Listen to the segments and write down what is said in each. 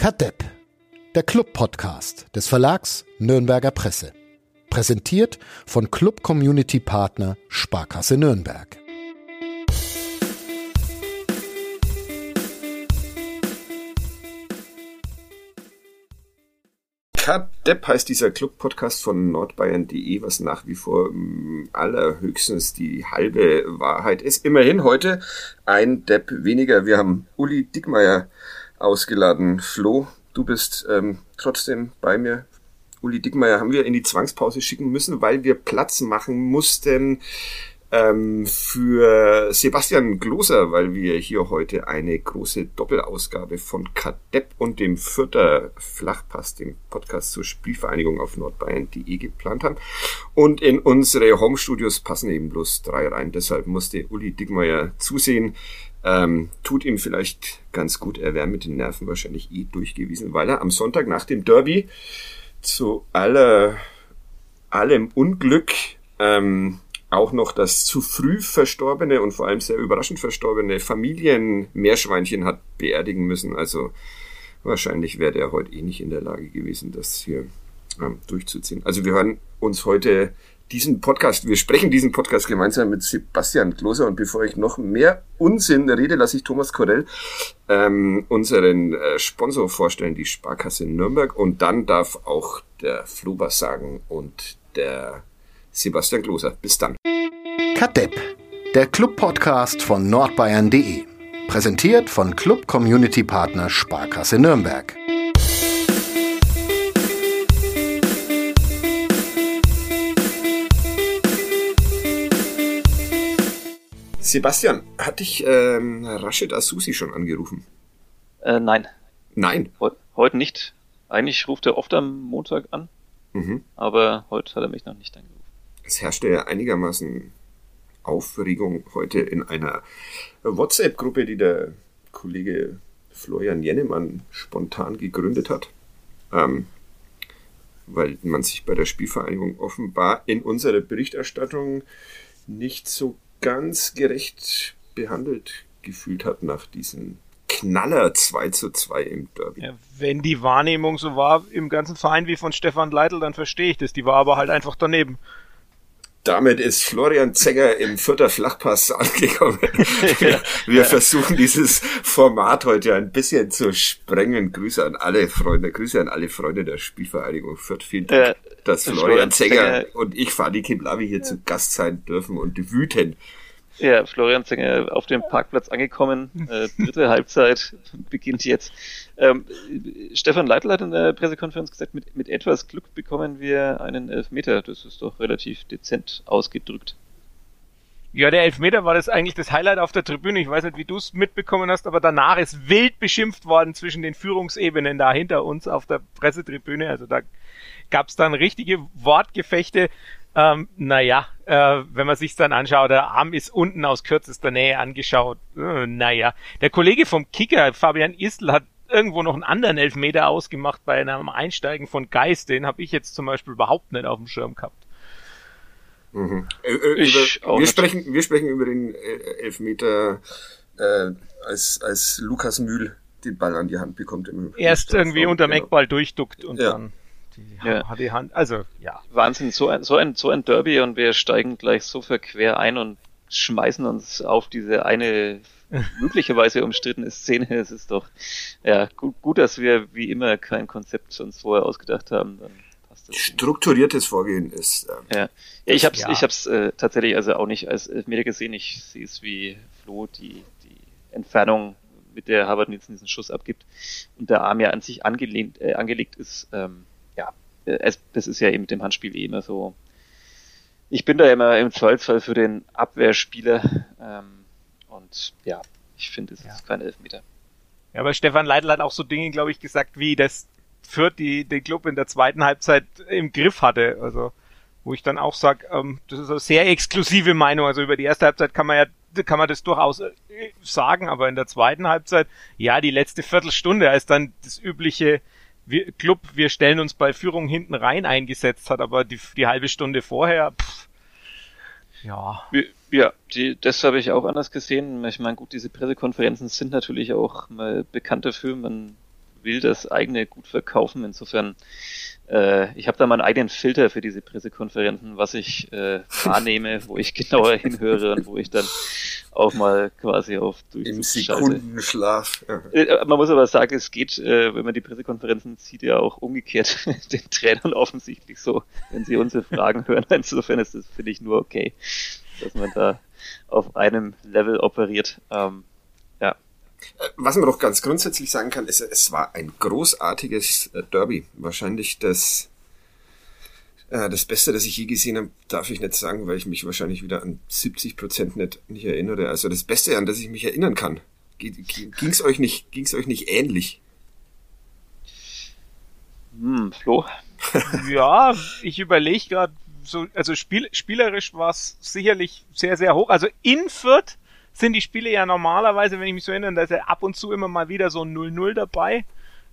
Kadepp, der Club-Podcast des Verlags Nürnberger Presse. Präsentiert von Club Community Partner Sparkasse Nürnberg. Kadepp heißt dieser Club-Podcast von nordbayern.de, was nach wie vor mm, allerhöchstens die halbe Wahrheit ist. Immerhin heute ein Depp weniger. Wir haben Uli Dickmeier ausgeladen. Flo, du bist ähm, trotzdem bei mir. Uli Dickmeier haben wir in die Zwangspause schicken müssen, weil wir Platz machen mussten ähm, für Sebastian Gloser, weil wir hier heute eine große Doppelausgabe von Kadepp und dem Fürther Flachpass, dem Podcast zur Spielvereinigung auf nordbayern.de geplant haben. Und in unsere Homestudios passen eben bloß drei rein. Deshalb musste Uli Dickmeier zusehen. Ähm, tut ihm vielleicht ganz gut. Er wäre mit den Nerven wahrscheinlich eh durchgewiesen, weil er am Sonntag nach dem Derby zu aller, allem Unglück ähm, auch noch das zu früh verstorbene und vor allem sehr überraschend verstorbene Familienmeerschweinchen hat beerdigen müssen. Also wahrscheinlich wäre der heute eh nicht in der Lage gewesen, das hier ähm, durchzuziehen. Also wir hören uns heute diesen Podcast, wir sprechen diesen Podcast gemeinsam mit Sebastian Kloser und bevor ich noch mehr Unsinn rede, lasse ich Thomas Korell ähm, unseren äh, Sponsor vorstellen, die Sparkasse Nürnberg und dann darf auch der Flo sagen und der Sebastian Kloser. Bis dann. Kadepp, der Club-Podcast von nordbayern.de. Präsentiert von Club Community Partner Sparkasse Nürnberg. Sebastian, hat dich ähm, Rashid Asusi schon angerufen? Äh, nein. Nein? He heute nicht. Eigentlich ruft er oft am Montag an, mhm. aber heute hat er mich noch nicht angerufen. Es herrschte ja einigermaßen Aufregung heute in einer WhatsApp-Gruppe, die der Kollege Florian Jennemann spontan gegründet hat, ähm, weil man sich bei der Spielvereinigung offenbar in unserer Berichterstattung nicht so ganz gerecht behandelt gefühlt hat nach diesem Knaller 2 zu 2 im Derby. Ja, wenn die Wahrnehmung so war im ganzen Verein wie von Stefan Leitl, dann verstehe ich das. Die war aber halt einfach daneben. Damit ist Florian Zenger im vierter Flachpass angekommen. Wir, wir versuchen dieses Format heute ein bisschen zu sprengen. Grüße an alle Freunde, Grüße an alle Freunde der Spielvereinigung Fürth. Vielen Dank, dass Florian, Zenger, und ich, Fadi Kimlavi, hier zu Gast sein dürfen und wüten. Ja, Florian Zenger auf dem Parkplatz angekommen. Äh, dritte Halbzeit beginnt jetzt. Ähm, Stefan Leitl hat in der Pressekonferenz gesagt, mit, mit etwas Glück bekommen wir einen Elfmeter. Das ist doch relativ dezent ausgedrückt. Ja, der Elfmeter war das eigentlich das Highlight auf der Tribüne. Ich weiß nicht, wie du es mitbekommen hast, aber danach ist wild beschimpft worden zwischen den Führungsebenen da hinter uns auf der Pressetribüne. Also da gab es dann richtige Wortgefechte. Ähm, naja, äh, wenn man sich dann anschaut, der Arm ist unten aus kürzester Nähe angeschaut. Äh, naja, der Kollege vom Kicker, Fabian Istl, hat irgendwo noch einen anderen Elfmeter ausgemacht bei einem Einsteigen von Geist. Den habe ich jetzt zum Beispiel überhaupt nicht auf dem Schirm gehabt. Mhm. Äh, äh, über, wir, sprechen, wir sprechen über den äh, Elfmeter, äh, als, als Lukas Mühl den Ball an die Hand bekommt. Im Erst irgendwie unterm genau. Eckball durchduckt und ja. dann die ja. hat die Hand. Also, ja. Wahnsinn, so ein, so ein, so ein Derby und wir steigen gleich so verquer ein und schmeißen uns auf diese eine möglicherweise umstrittene Szene. Es ist doch, ja, gut, gut, dass wir wie immer kein Konzept uns vorher ausgedacht haben. Dann passt das Strukturiertes Vorgehen ist. Ähm, ja. ja, ich hab's, ja. ich hab's äh, tatsächlich also auch nicht als Elfmeter gesehen. Ich sehe es wie Flo, die, die Entfernung mit der Harvard Nielsen diesen Schuss abgibt und der Arm ja an sich angelehnt, äh, angelegt ist, ähm, äh, es, das ist ja eben mit dem Handspiel eh immer so. Ich bin da immer im Zweifelsfall für den Abwehrspieler ähm, und ja, ich finde, es ja. ist kein Elfmeter. Ja, aber Stefan Leitl hat auch so Dinge, glaube ich, gesagt, wie das Fürth die den Club in der zweiten Halbzeit im Griff hatte. Also wo ich dann auch sage, ähm, das ist eine sehr exklusive Meinung. Also über die erste Halbzeit kann man ja kann man das durchaus äh, sagen, aber in der zweiten Halbzeit, ja, die letzte Viertelstunde, als dann das übliche wir, Club, wir stellen uns bei Führung hinten rein eingesetzt hat, aber die, die halbe Stunde vorher, pff, ja. Ja, die, das habe ich auch anders gesehen. Ich meine, gut, diese Pressekonferenzen sind natürlich auch mal bekannt dafür. Man will das eigene gut verkaufen. Insofern, äh, ich habe da meinen eigenen Filter für diese Pressekonferenzen, was ich äh, wahrnehme, wo ich genauer hinhöre und wo ich dann auch mal quasi auf Im Sekundenschlaf. Ja. Äh, man muss aber sagen, es geht, äh, wenn man die Pressekonferenzen sieht, ja auch umgekehrt den Trainern offensichtlich so, wenn sie unsere Fragen hören. Insofern ist das, finde ich, nur okay, dass man da auf einem Level operiert. Ähm, ja. Was man doch ganz grundsätzlich sagen kann, ist, es war ein großartiges Derby. Wahrscheinlich das, das Beste, das ich je gesehen habe, darf ich nicht sagen, weil ich mich wahrscheinlich wieder an 70 Prozent nicht, nicht erinnere. Also das Beste, an das ich mich erinnern kann. Ging es euch nicht, ging's euch nicht ähnlich? Hm, Flo? ja, ich überlege gerade, so, also spiel, spielerisch war es sicherlich sehr, sehr hoch. Also in Fürth sind die Spiele ja normalerweise, wenn ich mich so erinnere, da ist ja ab und zu immer mal wieder so ein 0-0 dabei.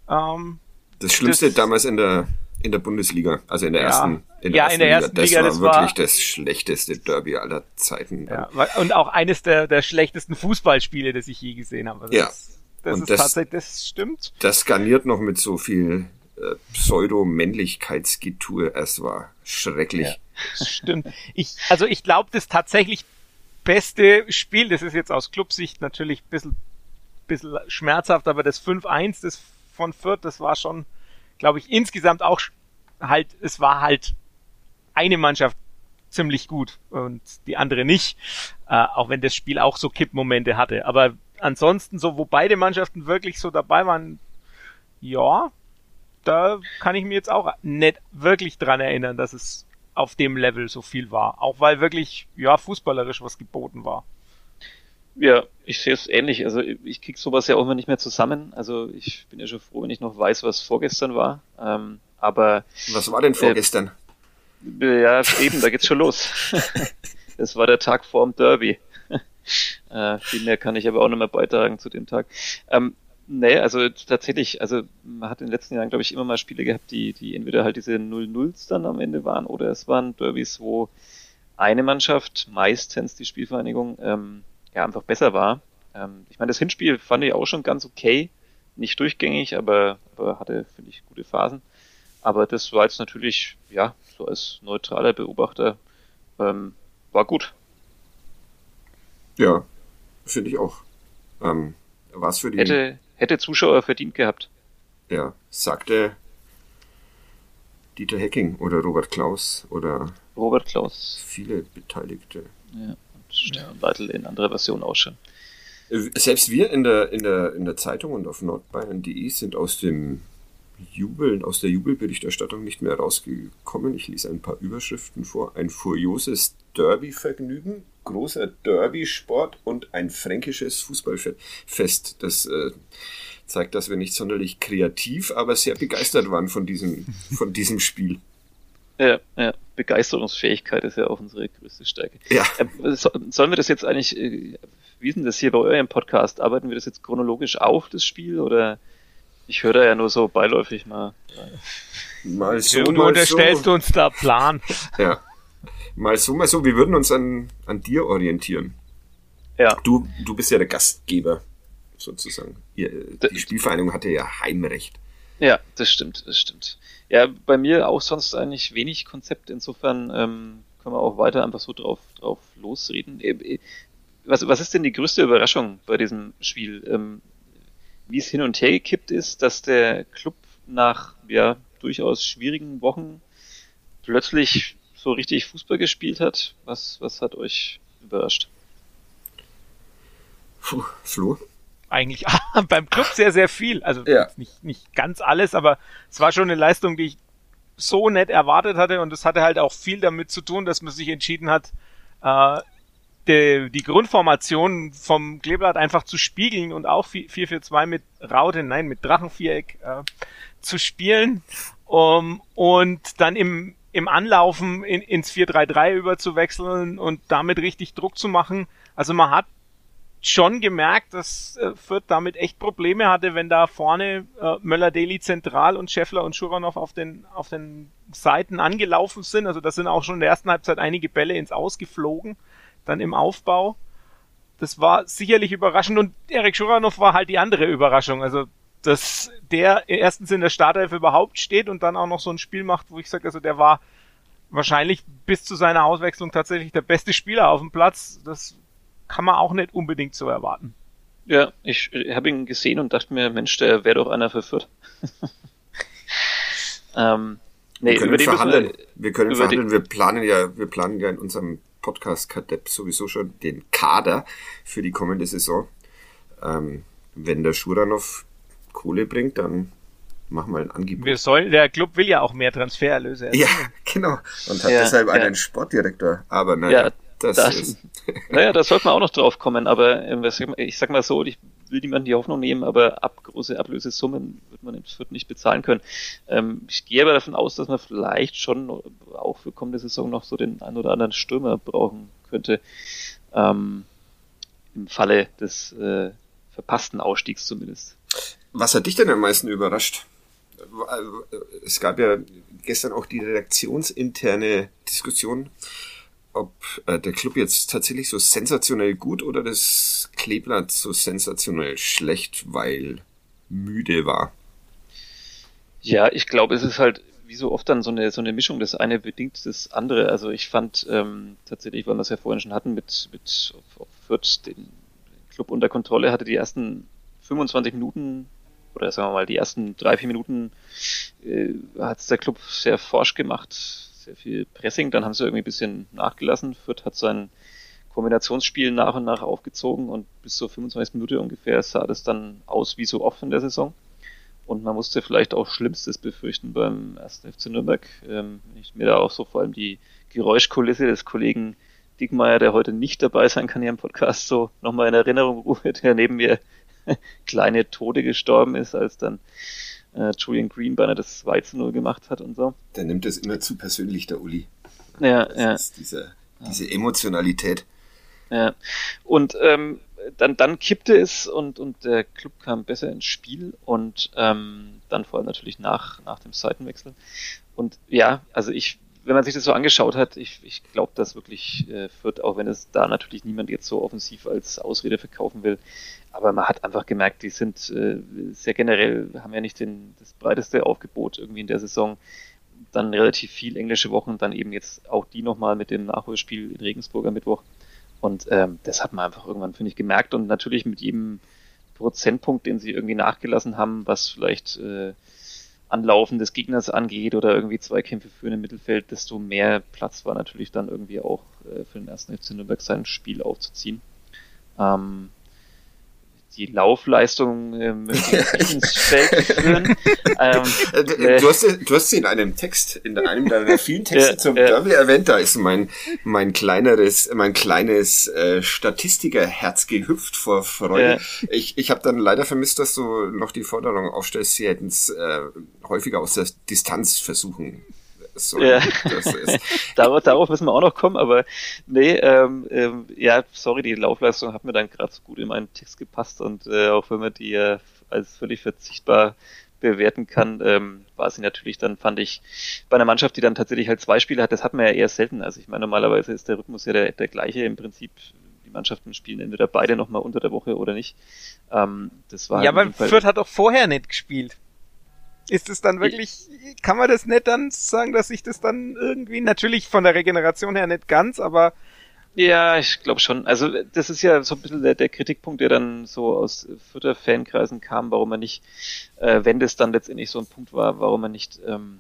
Ähm, das Schlimmste das, damals in der in der Bundesliga, also in der ja, ersten, in der, ja, ersten, in der ersten Liga. Liga. Das war wirklich war, das schlechteste Derby aller Zeiten. Ja, und auch eines der, der schlechtesten Fußballspiele, das ich je gesehen habe. Also ja. Das, das und ist das, tatsächlich, das stimmt. Das garniert noch mit so viel äh, Pseudo-Männlichkeitsgetue. Es war schrecklich. Ja, stimmt. Ich, also ich glaube, das tatsächlich beste Spiel, das ist jetzt aus Clubsicht natürlich ein bisschen, bisschen schmerzhaft, aber das 5-1 das von Fürth, das war schon, glaube ich, insgesamt auch halt, es war halt eine Mannschaft ziemlich gut und die andere nicht, äh, auch wenn das Spiel auch so Kippmomente hatte. Aber ansonsten so, wo beide Mannschaften wirklich so dabei waren, ja, da kann ich mir jetzt auch nicht wirklich dran erinnern, dass es auf dem Level so viel war. Auch weil wirklich, ja, fußballerisch was geboten war. Ja, ich sehe es ähnlich. Also ich krieg sowas ja auch immer nicht mehr zusammen. Also ich bin ja schon froh, wenn ich noch weiß, was vorgestern war. Ähm, aber was war denn vorgestern? Äh, ja, eben, da geht's schon los. Es war der Tag vorm Derby. äh, viel mehr kann ich aber auch noch mehr beitragen zu dem Tag. Ähm, Nee, also tatsächlich, also man hat in den letzten Jahren, glaube ich, immer mal Spiele gehabt, die, die entweder halt diese 0-0s dann am Ende waren oder es waren Derbys, wo eine Mannschaft, meistens die Spielvereinigung, ähm, ja, einfach besser war. Ähm, ich meine, das Hinspiel fand ich auch schon ganz okay. Nicht durchgängig, aber, aber hatte, finde ich, gute Phasen. Aber das war jetzt natürlich, ja, so als neutraler Beobachter, ähm, war gut. Ja, finde ich auch. Ähm, was für die. Hätte, hätte Zuschauer verdient gehabt. Ja, sagte Dieter Hecking oder Robert Klaus oder Robert Klaus. Viele Beteiligte. Ja, Leitl in anderer Version auch schon. Äh, selbst wir in der, in der, in der Zeitung und auf nordbayern.de sind aus dem Jubeln, aus der Jubelberichterstattung nicht mehr rausgekommen. Ich lese ein paar Überschriften vor. Ein furioses Derby-Vergnügen, großer Derby-Sport und ein fränkisches Fußballfest. Das äh, zeigt, dass wir nicht sonderlich kreativ, aber sehr begeistert waren von diesem, von diesem Spiel. Ja, ja. Begeisterungsfähigkeit ist ja auch unsere größte Stärke. Ja. Äh, sollen wir das jetzt eigentlich, äh, wie ist denn das hier bei eurem Podcast? Arbeiten wir das jetzt chronologisch auf, das Spiel, oder ich höre da ja nur so beiläufig mal. Mal so, du mal unterstellst so. uns da Plan. Ja. Mal so, mal so, wir würden uns an, an dir orientieren. Ja. Du, du bist ja der Gastgeber, sozusagen. Ihr, die Spielvereinigung hatte ja Heimrecht. Ja, das stimmt, das stimmt. Ja, bei mir auch sonst eigentlich wenig Konzept. Insofern ähm, können wir auch weiter einfach so drauf, drauf losreden. Äh, äh, was, was ist denn die größte Überraschung bei diesem Spiel? Ähm, wie es hin und her gekippt ist, dass der Club nach ja durchaus schwierigen Wochen plötzlich so richtig Fußball gespielt hat. Was, was hat euch überrascht? Puh, Flo? Eigentlich beim Club sehr, sehr viel. Also ja. nicht, nicht ganz alles, aber es war schon eine Leistung, die ich so nett erwartet hatte und es hatte halt auch viel damit zu tun, dass man sich entschieden hat, äh, die, die Grundformation vom Kleeblatt einfach zu spiegeln und auch 4-4-2 mit Raute, nein, mit Drachenviereck äh, zu spielen um, und dann im, im Anlaufen in, ins 4-3-3 überzuwechseln und damit richtig Druck zu machen. Also man hat schon gemerkt, dass äh, Fürth damit echt Probleme hatte, wenn da vorne äh, Möller-Deli zentral und Scheffler und Schuranov auf den, auf den Seiten angelaufen sind. Also das sind auch schon in der ersten Halbzeit einige Bälle ins Ausgeflogen dann im Aufbau. Das war sicherlich überraschend und Erik Schuranov war halt die andere Überraschung. Also dass der erstens in der Startelf überhaupt steht und dann auch noch so ein Spiel macht, wo ich sage, also der war wahrscheinlich bis zu seiner Auswechslung tatsächlich der beste Spieler auf dem Platz. Das kann man auch nicht unbedingt so erwarten. Ja, ich, habe ihn gesehen und dachte mir, Mensch, der wäre doch einer für Fürth. ähm, nee, wir können verhandeln. Wir, wir, können verhandeln. Wir planen ja, wir planen ja in unserem Podcast Kadepp sowieso schon den Kader für die kommende Saison. Ähm, wenn der Schuranov Kohle bringt, dann machen wir ein Angebot. Wir sollen, der Club will ja auch mehr Transfererlöse. Ja, genau. Und hat ja, deshalb ja. einen Sportdirektor. Aber naja, ja, das, das ist. Naja, da sollte man auch noch drauf kommen, aber ähm, ich sag mal so, ich will niemanden die Hoffnung nehmen, aber ab große Ablösesummen wird man in Fürth nicht bezahlen können. Ähm, ich gehe aber davon aus, dass man vielleicht schon auch für kommende Saison noch so den ein oder anderen Stürmer brauchen könnte. Ähm, Im Falle des äh, verpassten Ausstiegs zumindest. Was hat dich denn am meisten überrascht? Es gab ja gestern auch die redaktionsinterne Diskussion, ob äh, der Club jetzt tatsächlich so sensationell gut oder das Kleeblatt so sensationell schlecht, weil müde war. Ja, ich glaube, es ist halt wie so oft dann so eine so eine Mischung. Das eine bedingt das andere. Also ich fand ähm, tatsächlich, weil wir es ja vorhin schon hatten, mit mit ob Fürth den Club unter Kontrolle hatte, die ersten 25 Minuten oder sagen wir mal die ersten drei vier Minuten äh, hat es der Club sehr forsch gemacht sehr viel Pressing, dann haben sie irgendwie ein bisschen nachgelassen. Fürth hat sein Kombinationsspiel nach und nach aufgezogen und bis zur 25. Minute ungefähr sah das dann aus wie so oft in der Saison. Und man musste vielleicht auch Schlimmstes befürchten beim ersten FC Nürnberg. Ähm, ich mir da auch so vor allem die Geräuschkulisse des Kollegen Dickmeier, der heute nicht dabei sein kann hier im Podcast, so nochmal in Erinnerung rufe, der neben mir kleine Tode gestorben ist, als dann äh, Julian Green beinahe das 2 zu 0 gemacht hat und so. Der nimmt es immer zu persönlich, der Uli. Ja, das ja. Ist diese, diese Emotionalität. Ja. Und ähm, dann, dann kippte es und, und der Club kam besser ins Spiel und ähm, dann vor allem natürlich nach, nach dem Seitenwechsel. Und ja, also ich, wenn man sich das so angeschaut hat, ich, ich glaube, dass wirklich äh, Fürth, auch wenn es da natürlich niemand jetzt so offensiv als Ausrede verkaufen will, aber man hat einfach gemerkt, die sind äh, sehr generell, haben ja nicht den, das breiteste Aufgebot irgendwie in der Saison. Dann relativ viel englische Wochen, dann eben jetzt auch die nochmal mit dem Nachholspiel in Regensburg am Mittwoch. Und ähm, das hat man einfach irgendwann, finde ich, gemerkt. Und natürlich mit jedem Prozentpunkt, den sie irgendwie nachgelassen haben, was vielleicht äh, Anlaufen des Gegners angeht oder irgendwie Zweikämpfe für ein Mittelfeld, desto mehr Platz war natürlich dann irgendwie auch äh, für den ersten FC Nürnberg sein Spiel aufzuziehen. Ähm, die Laufleistung ähm, ins Feld führen. Ähm, äh, du, hast, du hast sie in einem Text, in einem deiner vielen Texte ja, zum ja. Derby erwähnt, da ist mein, mein kleineres, mein kleines äh, Statistikerherz gehüpft vor Freude. Ja. Ich, ich habe dann leider vermisst, dass du noch die Forderung aufstellst, sie hätten es äh, häufiger aus der Distanz versuchen so ja. das ist. darauf, darauf müssen wir auch noch kommen, aber nee, ähm, ähm, ja, sorry, die Laufleistung hat mir dann gerade so gut in meinen Text gepasst und äh, auch wenn man die äh, als völlig verzichtbar bewerten kann, ähm, war sie natürlich dann, fand ich, bei einer Mannschaft, die dann tatsächlich halt zwei Spiele hat, das hat man ja eher selten. Also ich meine, normalerweise ist der Rhythmus ja der, der gleiche im Prinzip. Die Mannschaften spielen entweder beide nochmal unter der Woche oder nicht. Ähm, das war ja, aber Fürth hat auch vorher nicht gespielt. Ist es dann wirklich, kann man das nicht dann sagen, dass sich das dann irgendwie, natürlich von der Regeneration her nicht ganz, aber ja, ich glaube schon. Also das ist ja so ein bisschen der, der Kritikpunkt, der dann so aus Fürther Fankreisen kam, warum man nicht, äh, wenn das dann letztendlich so ein Punkt war, warum man nicht ähm,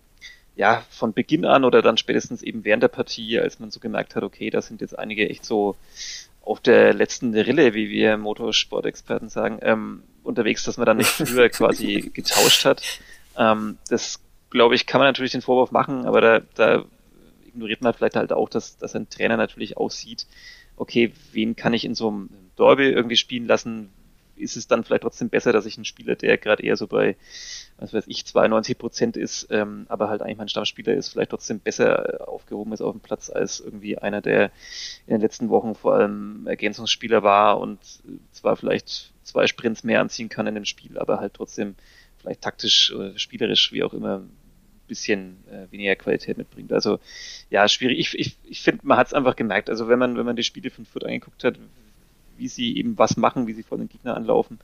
ja von Beginn an oder dann spätestens eben während der Partie, als man so gemerkt hat, okay, da sind jetzt einige echt so auf der letzten Rille, wie wir Motorsportexperten sagen, ähm, unterwegs, dass man dann nicht früher quasi getauscht hat. Ähm, das, glaube ich, kann man natürlich den Vorwurf machen, aber da, da ignoriert man vielleicht halt auch, dass, dass ein Trainer natürlich auch sieht, okay, wen kann ich in so einem Derby irgendwie spielen lassen? Ist es dann vielleicht trotzdem besser, dass ich einen Spieler, der gerade eher so bei, was weiß ich, 92 Prozent ist, ähm, aber halt eigentlich mein Stammspieler ist, vielleicht trotzdem besser aufgehoben ist auf dem Platz als irgendwie einer, der in den letzten Wochen vor allem Ergänzungsspieler war und zwar vielleicht zwei Sprints mehr anziehen kann in dem Spiel, aber halt trotzdem vielleicht taktisch oder spielerisch, wie auch immer, ein bisschen äh, weniger Qualität mitbringt. Also ja, schwierig. Ich, ich, ich finde, man hat es einfach gemerkt. Also wenn man, wenn man die Spiele von Fürth angeguckt hat, wie sie eben was machen, wie sie vor den Gegner anlaufen,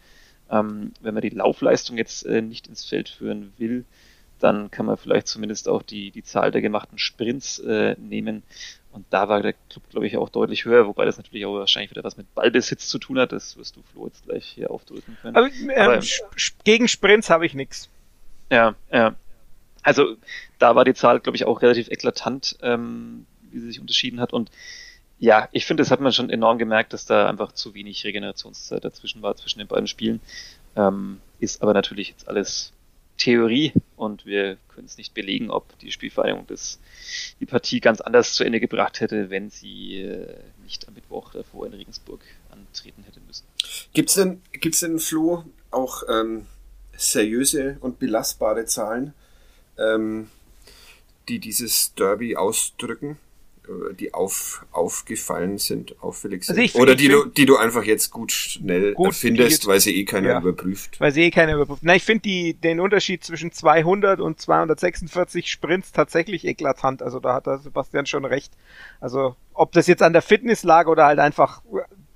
Ähm, wenn man die Laufleistung jetzt äh, nicht ins Feld führen will, dann kann man vielleicht zumindest auch die, die Zahl der gemachten Sprints äh, nehmen. Und da war der Club, glaube ich, auch deutlich höher, wobei das natürlich auch wahrscheinlich wieder was mit Ballbesitz zu tun hat. Das wirst du, Flo, jetzt gleich hier aufdrücken können. Aber, ähm, Aber gegen Sprints habe ich nichts. Ja, ja. Also da war die Zahl, glaube ich, auch relativ eklatant, ähm, wie sie sich unterschieden hat. Und ja, ich finde, das hat man schon enorm gemerkt, dass da einfach zu wenig Regenerationszeit dazwischen war, zwischen den beiden Spielen. Ähm, ist aber natürlich jetzt alles Theorie und wir können es nicht belegen, ob die Spielvereinigung das, die Partie ganz anders zu Ende gebracht hätte, wenn sie äh, nicht am Mittwoch davor in Regensburg antreten hätte müssen. Gibt's denn, gibt's denn, Flo, auch ähm, seriöse und belastbare Zahlen, ähm, die dieses Derby ausdrücken? Äh, die auf, aufgefallen sind, auffällig sind. Also Oder die du, die du einfach jetzt gut schnell gut, findest, weil sie eh keiner ja, überprüft. Weil sie eh keiner überprüft. Na, ich finde die, den Unterschied zwischen 200 und 246 Sprints tatsächlich eklatant. Also da hat der Sebastian schon recht. Also ob das jetzt an der Fitness lag oder halt einfach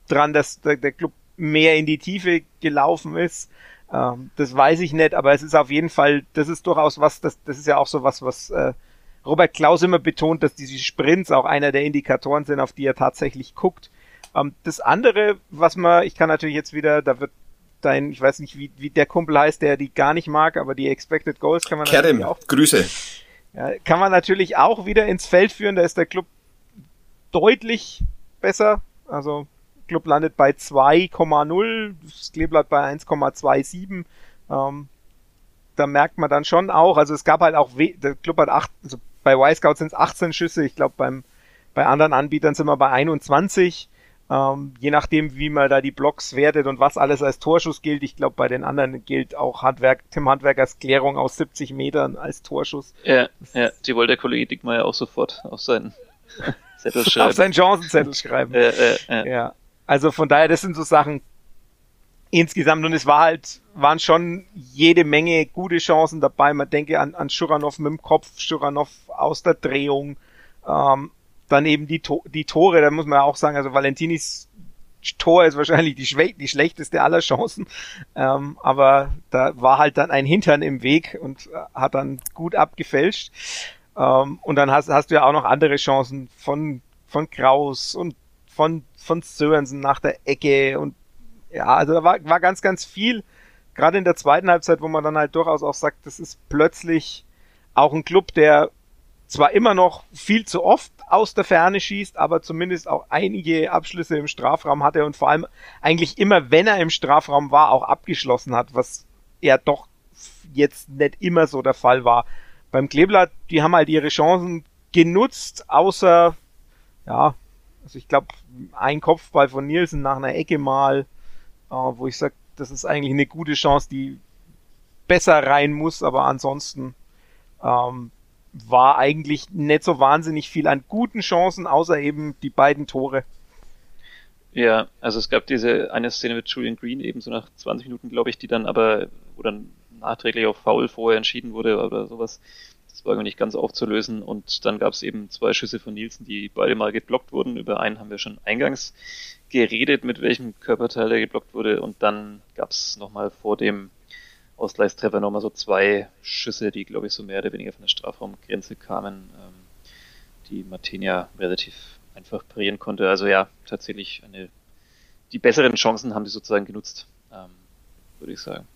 dran, dass der, der Club mehr in die Tiefe gelaufen ist, ähm, das weiß ich nicht, aber es ist auf jeden Fall, das ist durchaus was, das, das ist ja auch so was, was äh, Robert Klaus immer betont, dass diese Sprints auch einer der Indikatoren sind, auf die er tatsächlich guckt. Ähm, das andere, was man, ich kann natürlich jetzt wieder, da wird dein, ich weiß nicht, wie, wie der Kumpel heißt, der die gar nicht mag, aber die Expected Goals kann man Kerem, auch. Grüße. Ja, kann man natürlich auch wieder ins Feld führen. Da ist der Club deutlich besser. Also Club landet bei 2,0, das Kleeblatt bei 1,27. Ähm, da merkt man dann schon auch, also es gab halt auch, der Club hat acht, also bei Y-Scout sind es 18 Schüsse, ich glaube beim bei anderen Anbietern sind wir bei 21. Ähm, je nachdem, wie man da die Blocks wertet und was alles als Torschuss gilt. Ich glaube, bei den anderen gilt auch Handwerk, Tim Handwerkers Klärung aus 70 Metern als Torschuss. Ja, ja die wollte der Kollege Dickmeyer auch sofort auf seinen Zettel schreiben. auf seinen Chancenzettel schreiben. Ja, ja, ja. Also von daher, das sind so Sachen insgesamt und es war halt, waren schon jede Menge gute Chancen dabei. Man denke an, an Schuranov mit dem Kopf, Schuranov aus der Drehung. Ähm, dann eben die, to die Tore, da muss man auch sagen, also Valentinis Tor ist wahrscheinlich die, die schlechteste aller Chancen. Ähm, aber da war halt dann ein Hintern im Weg und äh, hat dann gut abgefälscht. Ähm, und dann hast, hast du ja auch noch andere Chancen von, von Kraus und von, von Sörensen nach der Ecke und ja, also da war, war ganz, ganz viel, gerade in der zweiten Halbzeit, wo man dann halt durchaus auch sagt, das ist plötzlich auch ein Club, der zwar immer noch viel zu oft aus der Ferne schießt, aber zumindest auch einige Abschlüsse im Strafraum hatte und vor allem eigentlich immer, wenn er im Strafraum war, auch abgeschlossen hat, was ja doch jetzt nicht immer so der Fall war. Beim Kleeblatt, die haben halt ihre Chancen genutzt, außer, ja, also ich glaube, ein Kopfball von Nielsen nach einer Ecke mal, wo ich sage, das ist eigentlich eine gute Chance, die besser rein muss, aber ansonsten ähm, war eigentlich nicht so wahnsinnig viel an guten Chancen, außer eben die beiden Tore. Ja, also es gab diese eine Szene mit Julian Green eben so nach 20 Minuten, glaube ich, die dann aber, wo dann nachträglich auf Foul vorher entschieden wurde oder sowas. Das war nicht ganz aufzulösen. Und dann gab es eben zwei Schüsse von Nielsen, die beide mal geblockt wurden. Über einen haben wir schon eingangs geredet, mit welchem Körperteil er geblockt wurde. Und dann gab es nochmal vor dem Ausgleichstreffer nochmal so zwei Schüsse, die, glaube ich, so mehr oder weniger von der Strafraumgrenze kamen, ähm, die Martinia relativ einfach parieren konnte. Also ja, tatsächlich eine, die besseren Chancen haben die sozusagen genutzt, ähm, würde ich sagen.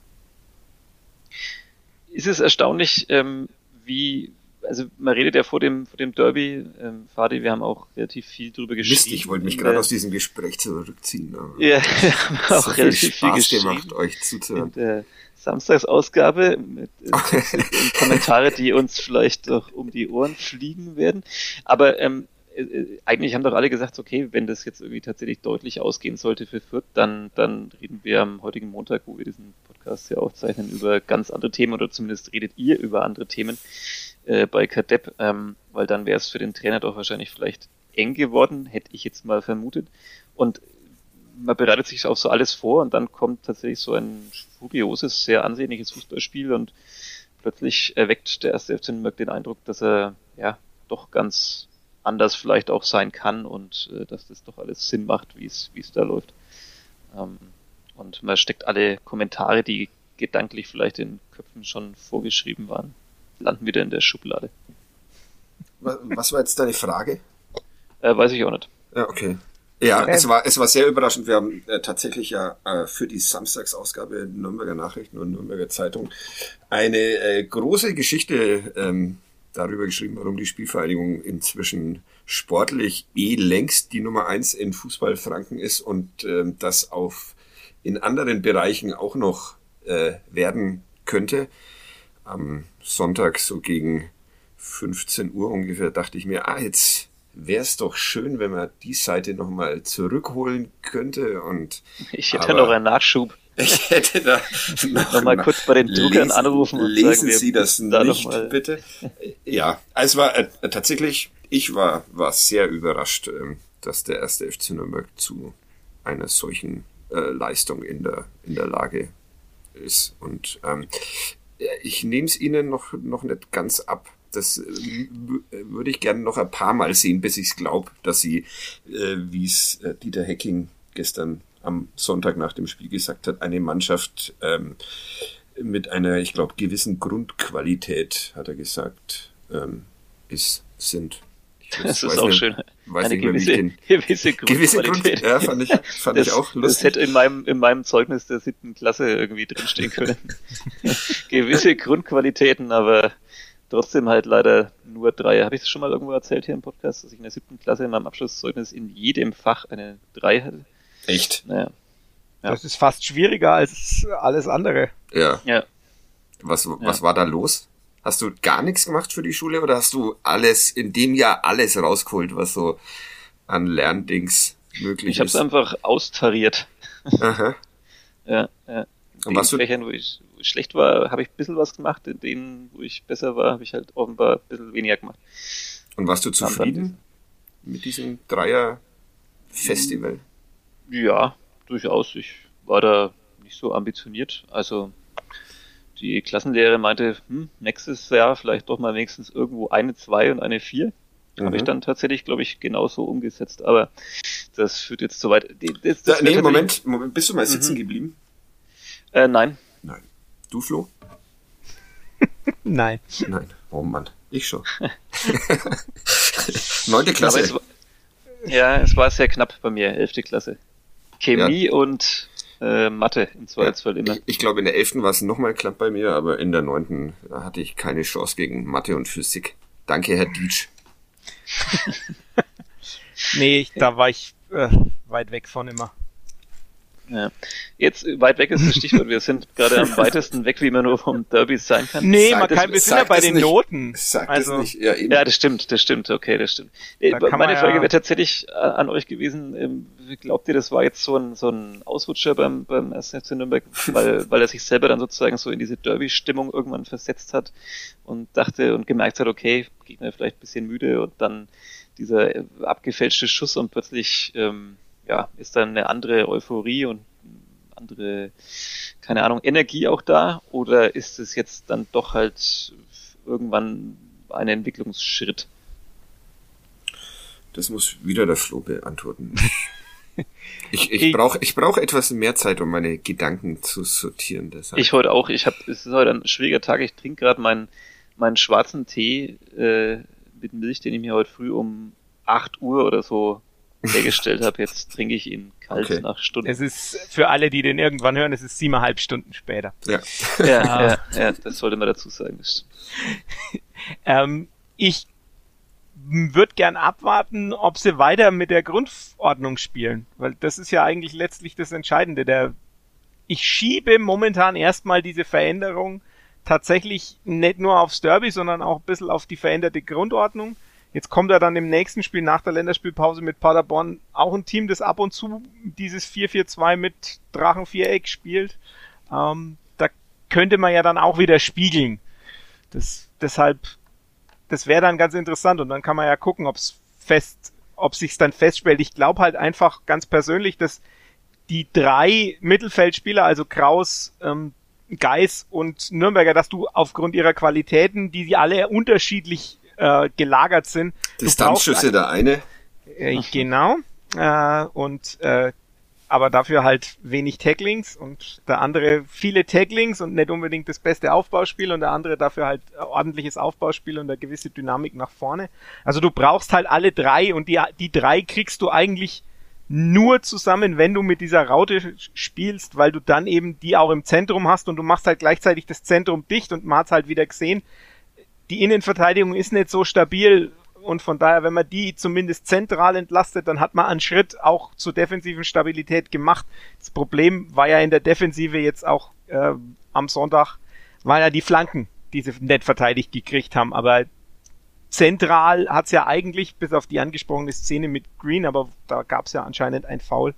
Ist es erstaunlich, ähm, wie, also man redet ja vor dem, vor dem Derby, ähm, Fadi, wir haben auch relativ viel drüber geschrieben. Mist, ich wollte mich gerade aus diesem Gespräch zurückziehen. ja, wir haben auch so relativ viel, Spaß viel gemacht, euch zuzuhören. In der Samstagsausgabe mit, äh, Kommentare, die uns vielleicht doch um die Ohren fliegen werden. Aber ähm, äh, äh, eigentlich haben doch alle gesagt, okay, wenn das jetzt irgendwie tatsächlich deutlich ausgehen sollte für Fürth, dann, dann reden wir am heutigen Montag, wo wir diesen Podcast ja aufzeichnen, über ganz andere Themen oder zumindest redet ihr über andere Themen äh, bei Kadepp, ähm, weil dann wäre es für den Trainer doch wahrscheinlich vielleicht eng geworden, hätte ich jetzt mal vermutet. Und man bereitet sich auf so alles vor und dann kommt tatsächlich so ein furioses, sehr ansehnliches Fußballspiel und plötzlich erweckt der erste FC den Eindruck, dass er ja doch ganz anders vielleicht auch sein kann und äh, dass das doch alles Sinn macht, wie es wie es da läuft. Ähm, Und man steckt alle Kommentare, die gedanklich vielleicht in Köpfen schon vorgeschrieben waren, landen wieder in der Schublade. Was war jetzt deine Frage? Äh, weiß ich auch nicht. Ja, okay. Ja, es war, es war sehr überraschend. Wir haben äh, tatsächlich ja äh, für die Samstagsausgabe Nürnberger Nachrichten und Nürnberger Zeitung eine äh, große Geschichte ähm, darüber geschrieben, warum die Spielvereinigung inzwischen sportlich eh längst die Nummer eins in Fußballfranken ist und ähm, das auf in anderen Bereichen auch noch äh, werden könnte. Am Sonntag so gegen 15 Uhr ungefähr dachte ich mir, ah, jetzt wäre es doch schön, wenn man die Seite nochmal zurückholen könnte. Und ich hätte noch einen Nachschub. Ich hätte da noch, noch mal kurz bei den Druckern lesen, anrufen und lesen sagen, Sie das da nicht, bitte. Ja, es war äh, tatsächlich, ich war, war sehr überrascht, äh, dass der erste FC Nürnberg zu einer solchen äh, Leistung in der, in der Lage ist. Und ähm, ich nehme es Ihnen noch, noch nicht ganz ab. Das äh, würde ich gerne noch ein paar Mal sehen, bis ich es glaube, dass sie, äh, wie es äh, Dieter Hecking gestern am Sonntag nach dem Spiel gesagt hat, eine Mannschaft ähm, mit einer, ich glaube, gewissen Grundqualität, hat er gesagt, ähm, ist, sind. Das ist auch nicht, schön. Weiß eine nicht gewisse, gewisse Grundqualität. Grund, ja, fand ich, fand das, ich auch lustig. Das hätte in meinem, in meinem Zeugnis der siebten Klasse irgendwie drinstehen können. gewisse Grundqualitäten, aber trotzdem halt leider nur drei. Habe ich das schon mal irgendwo erzählt hier im Podcast, dass ich in der siebten Klasse in meinem Abschlusszeugnis in jedem Fach eine drei hatte? Echt? Naja. Ja. Das ist fast schwieriger als alles andere. Ja. Ja. Was, was war da los? Hast du gar nichts gemacht für die Schule oder hast du alles, in dem Jahr alles rausgeholt, was so an Lerndings möglich Ich habe es ist? einfach austariert. Aha. Ja, ja. In Und den was du- Fächern, wo ich, wo ich schlecht war, habe ich ein bisschen was gemacht. In denen, wo ich besser war, habe ich halt offenbar ein bisschen weniger gemacht. Und warst du zufrieden mit diesem Dreier-Festival? Ja, durchaus. Ich war da nicht so ambitioniert. Also die Klassenlehre meinte, hm, nächstes Jahr vielleicht doch mal wenigstens irgendwo eine zwei und eine vier. Habe ich Mhm. dann tatsächlich, glaube ich, genauso umgesetzt. Aber das führt jetzt zu weit. Die- Das, Da, das nee, Moment, Moment, bist du mal Mhm. sitzen geblieben? Äh, nein. Nein. Du, Flo? Nein. Nein. Oh Mann, ich schon. Neunte Klasse. es war, ja, es war sehr knapp bei mir, elfte Klasse. Chemie und äh, Mathe im Zweifelsfall immer. Ich, ich glaube, in der elften war es nochmal knapp bei mir, aber in der neunten da hatte ich keine Chance gegen Mathe und Physik. Danke, Herr Dietsch. Nee, ich, da war ich äh, weit weg von immer. Ja. Jetzt weit weg ist das Stichwort. Wir sind gerade am weitesten weg, wie man nur vom Derby sein kann. Nee, man das- kann, wir sind ja bei den nicht. Noten. Sag Also- das nicht. Ja, eben. Ja, das stimmt, das stimmt, okay, das stimmt. Äh, Da Meine Frage ja- wäre tatsächlich äh, an euch gewesen, ähm, glaubt ihr, das war jetzt so ein, so ein Ausrutscher beim, beim 1. FC Nürnberg, weil, weil er sich selber dann sozusagen so in diese Derby-Stimmung irgendwann versetzt hat und dachte und gemerkt hat, okay, Gegner vielleicht ein bisschen müde und dann dieser äh, abgefälschte Schuss und plötzlich ähm, ja, ist dann eine andere Euphorie und andere, keine Ahnung, Energie auch da? Oder ist es jetzt dann doch halt irgendwann ein Entwicklungsschritt? Das muss wieder der Flo beantworten. Ich, ich brauche ich brauch etwas mehr Zeit, um meine Gedanken zu sortieren. Deshalb. Ich heute auch. Ich habe, es ist heute ein schwieriger Tag. Ich trinke gerade meinen meinen schwarzen Tee äh, mit Milch, den ich mir heute früh um 8 Uhr oder so hergestellt habe. Jetzt trinke ich ihn kalt Okay. nach Stunden. Es ist für alle, die den irgendwann hören, es ist siebeneinhalb Stunden später. ja. Ja, Ah. ja, ja, das sollte man dazu sagen. Ähm, ich würde gern abwarten, ob sie weiter mit der Grundordnung spielen, weil das ist ja eigentlich letztlich das Entscheidende. Der, ich schiebe momentan erstmal diese Veränderung tatsächlich nicht nur aufs Derby, sondern auch ein bisschen auf die veränderte Grundordnung. Jetzt kommt er dann im nächsten Spiel nach der Länderspielpause mit Paderborn auch ein Team, das ab und zu dieses 4-4-2 mit Drachenviereck spielt. Ähm, da könnte man ja dann auch wieder spiegeln. Das, deshalb, das wäre dann ganz interessant und dann kann man ja gucken, ob es fest, ob sich's dann feststellt. Ich glaube halt einfach ganz persönlich, dass die drei Mittelfeldspieler, also Kraus, ähm, Geis und Nürnberger, dass du aufgrund ihrer Qualitäten, die sie alle unterschiedlich äh, gelagert sind, Distanzschüsse der eine. äh, genau. Äh, und äh, aber dafür halt wenig Tacklings und der andere viele Tacklings und nicht unbedingt das beste Aufbauspiel und der andere dafür halt ordentliches Aufbauspiel und eine gewisse Dynamik nach vorne. Also du brauchst halt alle drei und die, die drei kriegst du eigentlich nur zusammen, wenn du mit dieser Raute spielst, weil du dann eben die auch im Zentrum hast und du machst halt gleichzeitig das Zentrum dicht und man hat halt wieder gesehen, die Innenverteidigung ist nicht so stabil und von daher, wenn man die zumindest zentral entlastet, dann hat man einen Schritt auch zur defensiven Stabilität gemacht. Das Problem war ja in der Defensive jetzt auch äh, am Sonntag, waren ja die Flanken, die sie nicht verteidigt gekriegt haben, aber zentral hat's ja eigentlich, bis auf die angesprochene Szene mit Green, aber da gab's ja anscheinend ein Foul,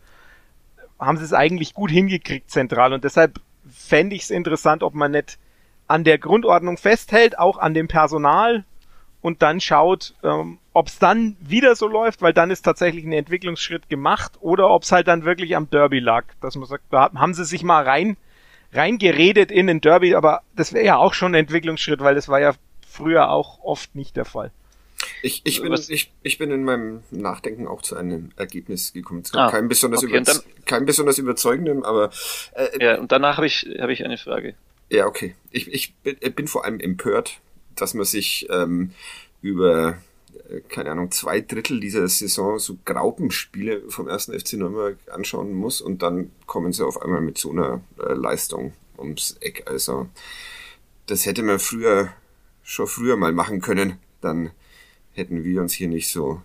haben sie es eigentlich gut hingekriegt zentral und deshalb fände ich es interessant, ob man nicht an der Grundordnung festhält, auch an dem Personal und dann schaut, ähm, ob es dann wieder so läuft, weil dann ist tatsächlich ein Entwicklungsschritt gemacht oder ob es halt dann wirklich am Derby lag, dass man sagt, da haben sie sich mal rein reingeredet in den Derby, aber das wäre ja auch schon ein Entwicklungsschritt, weil das war ja früher auch oft nicht der Fall. Ich, ich, bin, ich, ich bin in meinem Nachdenken auch zu einem Ergebnis gekommen. Ah, kein, besonders okay, dann, kein besonders überzeugendem, aber. Äh, ja, und danach habe ich, hab ich eine Frage. Ja, okay. Ich, ich bin, bin vor allem empört, dass man sich ähm, über, äh, keine Ahnung, zwei Drittel dieser Saison so Graupenspiele vom ersten FC Nürnberg anschauen muss und dann kommen sie auf einmal mit so einer äh, Leistung ums Eck. Also, das hätte man früher schon früher mal machen können, dann hätten wir uns hier nicht so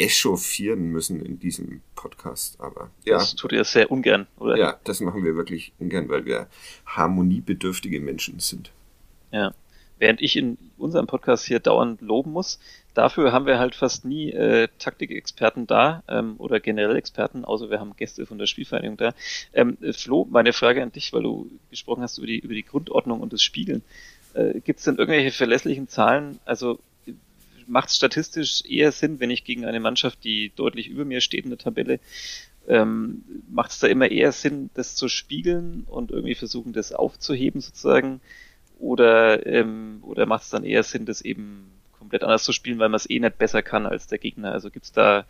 echauffieren müssen in diesem Podcast. Aber ja. Das tut ihr sehr ungern, oder? Ja, das machen wir wirklich ungern, weil wir harmoniebedürftige Menschen sind. Ja. Während ich in unserem Podcast hier dauernd loben muss, dafür haben wir halt fast nie äh, Taktikexperten da ähm, oder generell Experten, außer wir haben Gäste von der Spielvereinigung da. Ähm, Flo, meine Frage an dich, weil du gesprochen hast über die, über die Grundordnung und das Spielen. Äh, Gibt es denn irgendwelche verlässlichen Zahlen? Also macht es statistisch eher Sinn, wenn ich gegen eine Mannschaft, die deutlich über mir steht in der Tabelle, ähm, macht es da immer eher Sinn, das zu spiegeln und irgendwie versuchen, das aufzuheben sozusagen? Oder, ähm, oder macht es dann eher Sinn, das eben komplett anders zu spielen, weil man es eh nicht besser kann als der Gegner? Also gibt es da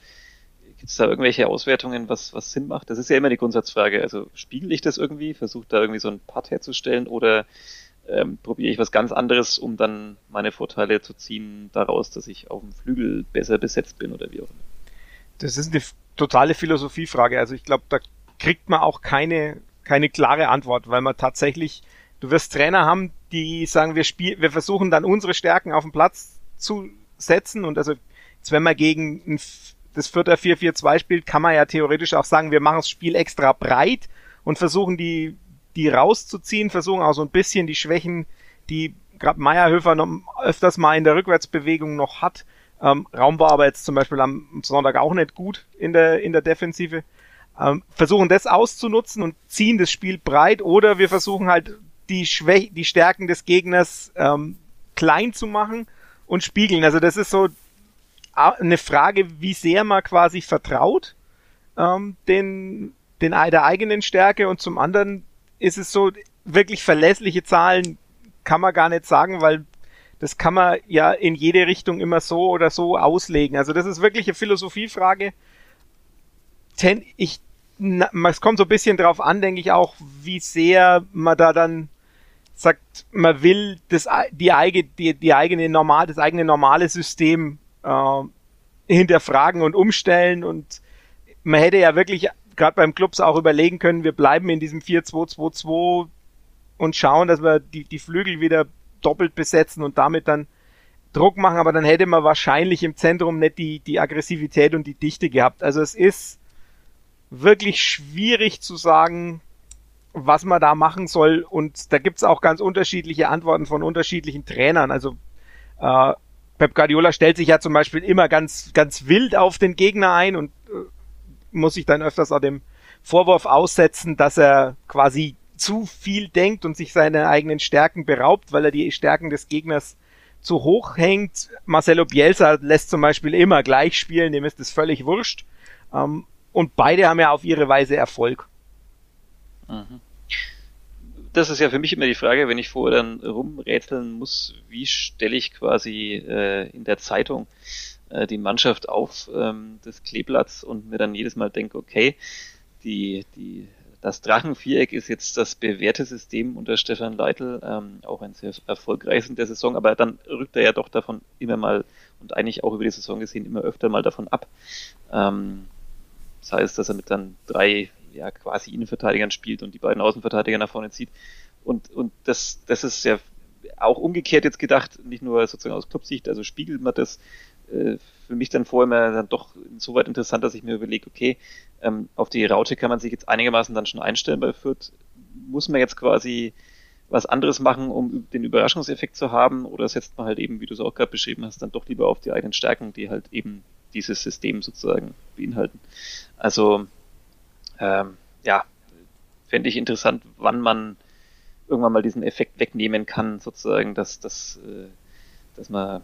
Gibt es da irgendwelche Auswertungen, was, was Sinn macht? Das ist ja immer die Grundsatzfrage. Also spiegel ich das irgendwie, versuche da irgendwie so ein Part herzustellen oder ähm, probiere ich was ganz anderes, um dann meine Vorteile zu ziehen daraus, dass ich auf dem Flügel besser besetzt bin oder wie auch immer. Das ist eine totale Philosophiefrage. Also ich glaube, da kriegt man auch keine, keine klare Antwort, weil man tatsächlich, du wirst Trainer haben, die sagen, wir spielen, wir versuchen dann unsere Stärken auf den Platz zu setzen und also jetzt wenn man gegen ein, das Vierter 4-4-2 spielt, kann man ja theoretisch auch sagen, wir machen das Spiel extra breit und versuchen die die rauszuziehen, versuchen auch so ein bisschen die Schwächen, die gerade Meierhöfer noch öfters mal in der Rückwärtsbewegung noch hat. Ähm, Raum war aber jetzt zum Beispiel am Sonntag auch nicht gut in der, in der Defensive. Ähm, versuchen das auszunutzen und ziehen das Spiel breit oder wir versuchen halt die Schwä die Stärken des Gegners ähm, klein zu machen und spiegeln. Also das ist so eine Frage, wie sehr man quasi vertraut ähm, den, den der eigenen Stärke und zum anderen ist es so, wirklich verlässliche Zahlen kann man gar nicht sagen, weil das kann man ja in jede Richtung immer so oder so auslegen. Also das ist wirklich eine Philosophiefrage. Ten, ich, na, es kommt so ein bisschen drauf an, denke ich auch, wie sehr man da dann sagt, man will das, die, eigene, die, die eigene normal, das eigene normale System äh, hinterfragen und umstellen und man hätte ja wirklich gerade beim Clubs auch überlegen können, wir bleiben in diesem 4-2-2-2 und schauen, dass wir die, die Flügel wieder doppelt besetzen und damit dann Druck machen, aber dann hätte man wahrscheinlich im Zentrum nicht die, die Aggressivität und die Dichte gehabt. Also es ist wirklich schwierig zu sagen, was man da machen soll und da gibt's auch ganz unterschiedliche Antworten von unterschiedlichen Trainern. Also äh, Pep Guardiola stellt sich ja zum Beispiel immer ganz, ganz wild auf den Gegner ein und äh, muss sich dann öfters auch dem Vorwurf aussetzen, dass er quasi zu viel denkt und sich seine eigenen Stärken beraubt, weil er die Stärken des Gegners zu hoch hängt. Marcelo Bielsa lässt zum Beispiel immer gleich spielen, dem ist es völlig wurscht. Ähm, und beide haben ja auf ihre Weise Erfolg. Mhm. Das ist ja für mich immer die Frage, wenn ich vorher dann rumrätseln muss, wie stelle ich quasi äh, in der Zeitung äh, die Mannschaft auf ähm, das Kleeblatts und mir dann jedes Mal denke, okay, die, die, das Drachenviereck ist jetzt das bewährte System unter Stefan Leitl, ähm, auch ein sehr erfolgreiches in der Saison, aber dann rückt er ja doch davon immer mal und eigentlich auch über die Saison gesehen immer öfter mal davon ab. Ähm, das heißt, dass er mit dann drei ja, quasi Innenverteidigern spielt und die beiden Außenverteidiger nach vorne zieht. Und, und das, das ist ja auch umgekehrt jetzt gedacht, nicht nur sozusagen aus Clubsicht, also spiegelt man das äh, für mich dann vorher immer dann doch insoweit interessant, dass ich mir überlege, okay, ähm, auf die Raute kann man sich jetzt einigermaßen dann schon einstellen bei Fürth. Muss man jetzt quasi was anderes machen, um den Überraschungseffekt zu haben, oder setzt man halt eben, wie du es auch gerade beschrieben hast, dann doch lieber auf die eigenen Stärken, die halt eben dieses System sozusagen beinhalten. Also ähm, ja, fände ich interessant, wann man irgendwann mal diesen Effekt wegnehmen kann, sozusagen, dass, dass, äh, dass man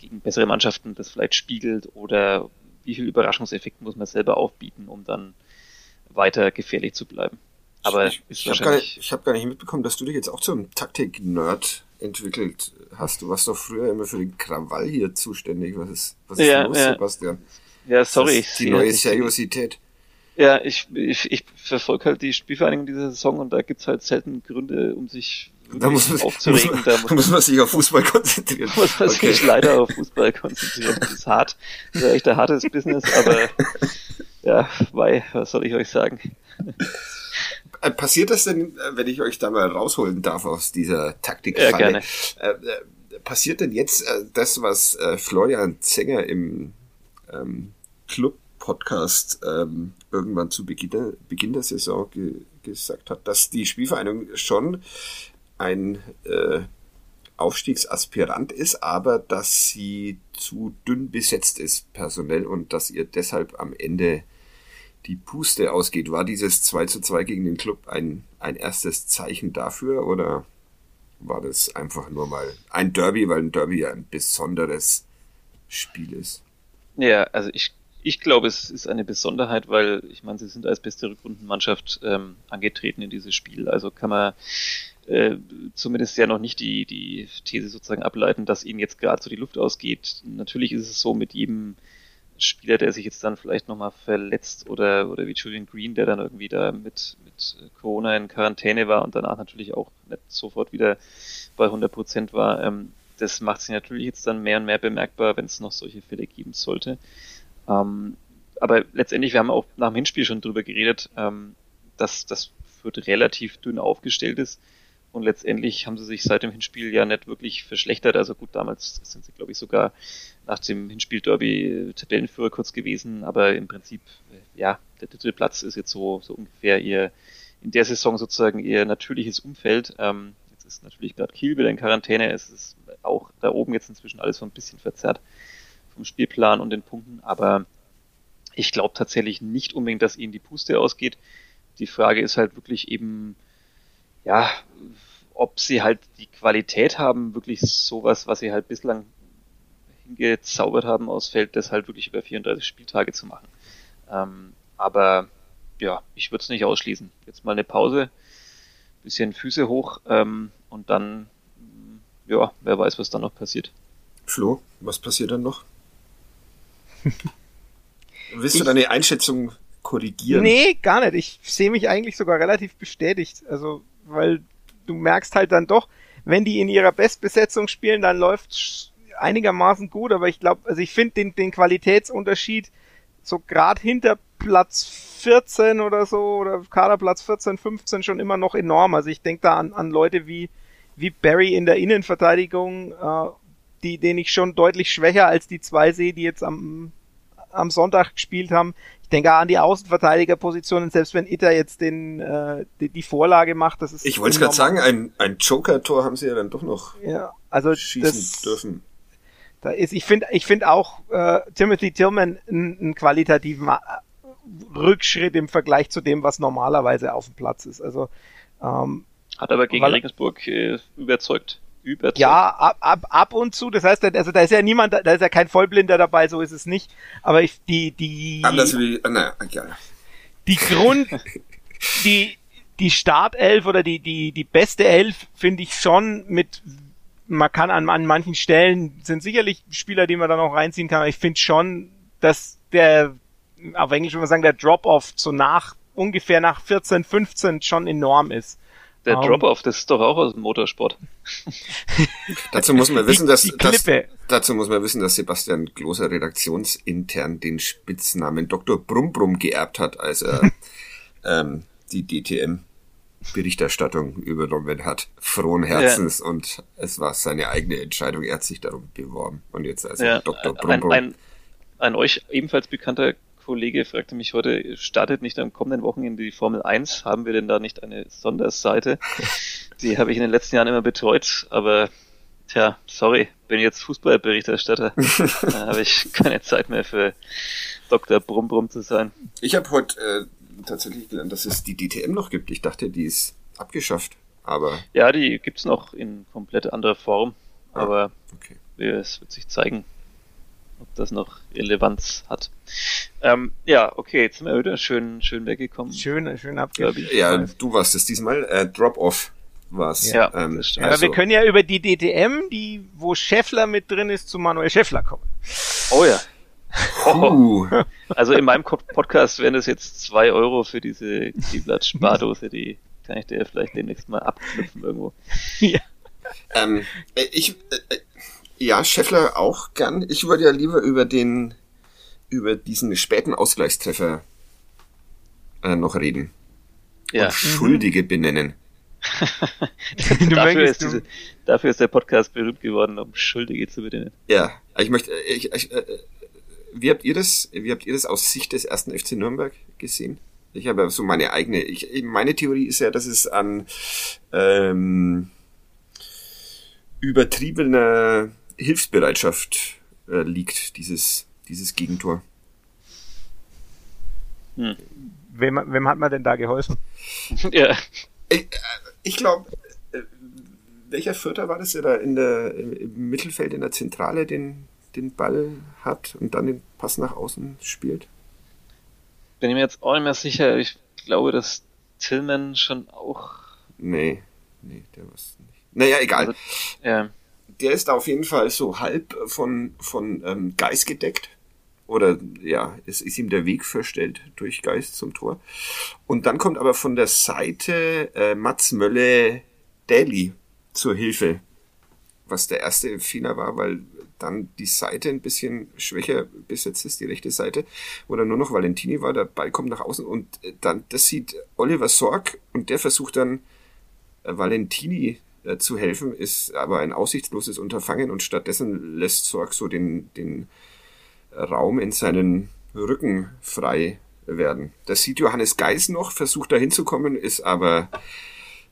gegen bessere Mannschaften das vielleicht spiegelt oder wie viel Überraschungseffekt muss man selber aufbieten, um dann weiter gefährlich zu bleiben. Aber ich, ich habe gar, nicht, ich hab gar nicht mitbekommen, dass du dich jetzt auch zum Taktik-Nerd entwickelt hast. Du warst doch früher immer für den Krawall hier zuständig. Was ist, was ist ja, los, ja. Sebastian? Ja, sorry. Ich die neue Seriosität. Ja, ich, ich, ich verfolge halt die Spielvereinigung dieser Saison und da gibt's halt selten Gründe, um sich da muss man, aufzuregen. Muss man, da muss, muss man sich auf Fußball konzentrieren. muss man okay. sich leider auf Fußball konzentrieren. Das ist hart. Das ist echt ein hartes Business, aber ja, weil, was soll ich euch sagen? Äh, passiert das denn, äh, wenn ich euch da mal rausholen darf aus dieser Taktik? Ja, gerne. Äh, passiert denn jetzt das, was Florian Zenger im ähm, Club Podcast ähm, irgendwann zu Beginn der, Beginn der Saison ge gesagt hat, dass die Spielvereinigung schon ein äh, Aufstiegsaspirant ist, aber dass sie zu dünn besetzt ist personell und dass ihr deshalb am Ende die Puste ausgeht. War dieses 2 zu 2 gegen den Club ein, ein erstes Zeichen dafür oder war das einfach nur mal ein Derby, weil ein Derby ja ein besonderes Spiel ist? Ja, also ich ich glaube, es ist eine Besonderheit, weil ich meine, sie sind als beste Rückrundenmannschaft ähm, angetreten in dieses Spiel. Also kann man äh, zumindest ja noch nicht die, die These sozusagen ableiten, dass ihnen jetzt gerade so die Luft ausgeht. Natürlich ist es so mit jedem Spieler, der sich jetzt dann vielleicht nochmal verletzt oder, oder wie Julian Green, der dann irgendwie da mit, mit Corona in Quarantäne war und danach natürlich auch nicht sofort wieder bei 100 Prozent war. Ähm, das macht sich natürlich jetzt dann mehr und mehr bemerkbar, wenn es noch solche Fälle geben sollte. Ähm, aber letztendlich, wir haben auch nach dem Hinspiel schon drüber geredet, ähm, dass das Fürth relativ dünn aufgestellt ist. Und letztendlich haben sie sich seit dem Hinspiel ja nicht wirklich verschlechtert. Also gut, damals sind sie, glaube ich, sogar nach dem Hinspiel Derby Tabellenführer kurz gewesen. Aber im Prinzip, äh, ja, der dritte Platz ist jetzt so, so ungefähr ihr, in der Saison sozusagen ihr natürliches Umfeld. Ähm, jetzt ist natürlich gerade Kiel wieder in Quarantäne. Es ist auch da oben jetzt inzwischen alles so ein bisschen verzerrt vom Spielplan und den Punkten, aber ich glaube tatsächlich nicht unbedingt, dass ihnen die Puste ausgeht. Die Frage ist halt wirklich eben, ja, ob sie halt die Qualität haben, wirklich sowas, was sie halt bislang hingezaubert haben aus Feld, das halt wirklich über 34 Spieltage zu machen. Ähm, aber ja, ich würde es nicht ausschließen. Jetzt mal eine Pause, bisschen Füße hoch ähm, und dann, ja, wer weiß, was dann noch passiert. Flo, was passiert dann noch? Willst du deine Einschätzung korrigieren? Nee, gar nicht. Ich sehe mich eigentlich sogar relativ bestätigt. Also, weil du merkst halt dann doch, wenn die in ihrer Bestbesetzung spielen, dann läuft einigermaßen gut, aber ich glaube, also ich finde den, den Qualitätsunterschied so gerade hinter Platz 14 oder so oder Kaderplatz 14, 15 schon immer noch enorm. Also ich denke da an, an Leute wie, wie Barry in der Innenverteidigung, äh, die, den ich schon deutlich schwächer als die zwei sehe, die jetzt am, am Sonntag gespielt haben. Ich denke an die Außenverteidigerpositionen, selbst wenn Itter jetzt den, äh, die, die Vorlage macht, das ist. Ich wollte gerade sagen, ein, ein Joker-Tor haben sie ja dann doch noch ja, also schießen das, dürfen. Da ist, ich finde, ich finde auch äh, Timothy Tillman einen qualitativen äh, Rückschritt im Vergleich zu dem, was normalerweise auf dem Platz ist. Also ähm, hat aber gegen Regensburg äh, überzeugt überzeugt. Ja, ab, ab, ab und zu. Das heißt, also da ist ja niemand, da ist ja kein Vollblinder dabei, so ist es nicht. Aber ich, die, die. Anders wie, naja, ja. Die Grund, die, die Startelf oder die, die, die beste Elf finde ich schon mit, man kann an, an manchen Stellen, sind sicherlich Spieler, die man da noch reinziehen kann, aber ich finde schon, dass der, auf Englisch würde man sagen, der Drop-Off so nach ungefähr nach 14, 15 schon enorm ist. Der um, Drop-Off, das ist doch auch aus dem Motorsport. dazu muss man wissen, dass, dass dazu muss man wissen, dass Sebastian Gloser redaktionsintern den Spitznamen Dr. Brumm geerbt hat, als er ähm, die DTM Berichterstattung übernommen hat. Frohen Herzens ja. und es war seine eigene Entscheidung. Er hat sich darum beworben. Und jetzt also ja, Dr. Brumm. Ein, ein, ein euch ebenfalls bekannter Kollege fragte mich heute, startet nicht am kommenden Wochenende die Formel 1? Haben wir denn da nicht eine Sonderseite? Die habe ich in den letzten Jahren immer betreut, aber tja, sorry, bin jetzt Fußballberichterstatter. da habe ich keine Zeit mehr für Dr. Brumm zu sein. Ich habe heute äh, tatsächlich gelernt, dass es die DTM noch gibt. Ich dachte, die ist abgeschafft, aber. Ja, die gibt's noch in komplett anderer Form, ah, aber okay. es wird sich zeigen ob das noch Relevanz hat. Ähm, ja, okay, jetzt sind wir wieder schön, schön weggekommen. Schön, schön abgehoben. Ja, du warst es diesmal. Äh, Drop-Off war's. Ja, ähm, das stimmt. Aber also, wir können ja über die DTM, die, wo Scheffler mit drin ist, zu Manuel Scheffler kommen. Oh ja. Oh. Also in meinem Podcast wären das jetzt zwei Euro für diese Kleeblatt-Spardose, die kann ich dir vielleicht demnächst mal abknüpfen irgendwo. Ja. Ähm, äh, ich, äh, ja, Scheffler auch gern. Ich würde ja lieber über den, über diesen späten Ausgleichstreffer äh, noch reden. Ja. Und Schuldige benennen. dafür, ist diese, dafür ist der Podcast berühmt geworden, um Schuldige zu benennen. Ja, ich möchte, ich, ich, äh, wie habt ihr das, wie habt ihr das aus Sicht des ersten FC Nürnberg gesehen? Ich habe so meine eigene, ich, meine Theorie ist ja, dass es an ähm, übertriebener Hilfsbereitschaft äh, liegt, dieses, dieses Gegentor. Hm. Wem, wem hat man denn da geholfen? ja. Ich, äh, ich glaube, äh, welcher Vierter war das, der da in der, im Mittelfeld in der Zentrale den, den Ball hat und dann den Pass nach außen spielt? Bin ich mir jetzt auch nicht mehr sicher. Ich glaube, dass Tillman schon auch. Nee, nee, der war es nicht. Naja, egal. Also, ja der ist auf jeden Fall so halb von, von ähm, Geist gedeckt. Oder ja, es ist ihm der Weg verstellt durch Geist zum Tor. Und dann kommt aber von der Seite äh, Mats Mölle Daly zur Hilfe. Was der erste Fehler war, weil dann die Seite ein bisschen schwächer besetzt ist, die rechte Seite, wo dann nur noch Valentini war, der Ball kommt nach außen und äh, dann, das sieht Oliver Sorg und der versucht dann äh, Valentini äh, zu helfen, ist aber ein aussichtsloses Unterfangen und stattdessen lässt Sorg so den, den Raum in seinen Rücken frei werden. Das sieht Johannes Geis noch, versucht da hinzukommen, ist aber,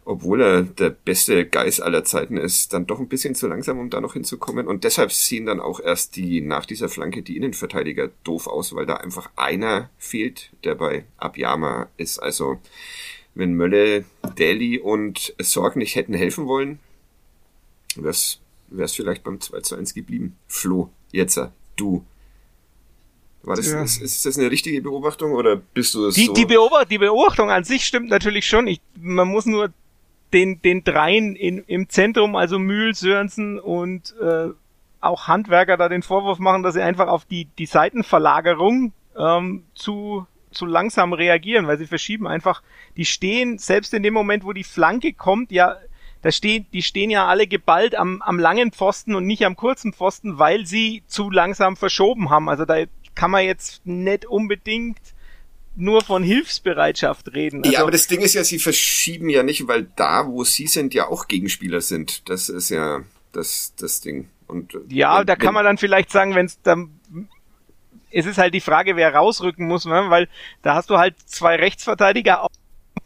obwohl er der beste Geis aller Zeiten ist, dann doch ein bisschen zu langsam, um da noch hinzukommen. Und deshalb sehen dann auch erst die, nach dieser Flanke, die Innenverteidiger doof aus, weil da einfach einer fehlt, der bei Abiyama ist. Also, wenn Mölle, Daly und Sorg nicht hätten helfen wollen, wäre es vielleicht beim 2 zu 1 geblieben. Flo, jetzt, du. War das, ja. ist, ist, das eine richtige Beobachtung oder bist du das die, so? Die, Beobacht, die Beobachtung an sich stimmt natürlich schon. Ich, man muss nur den, den dreien in, im Zentrum, also Mühl, Sörensen und äh, auch Handwerker da den Vorwurf machen, dass sie einfach auf die, die Seitenverlagerung ähm, zu zu langsam reagieren, weil sie verschieben einfach, die stehen, selbst in dem Moment, wo die Flanke kommt, ja, da stehen, die stehen ja alle geballt am, am langen Pfosten und nicht am kurzen Pfosten, weil sie zu langsam verschoben haben. Also da kann man jetzt nicht unbedingt nur von Hilfsbereitschaft reden. Also ja, aber das Ding ist ja, sie verschieben ja nicht, weil da, wo sie sind, ja auch Gegenspieler sind. Das ist ja das, das Ding. Und, ja, wenn, da kann man dann vielleicht sagen, wenn es dann es ist halt die Frage, wer rausrücken muss, ne? weil da hast du halt zwei Rechtsverteidiger auf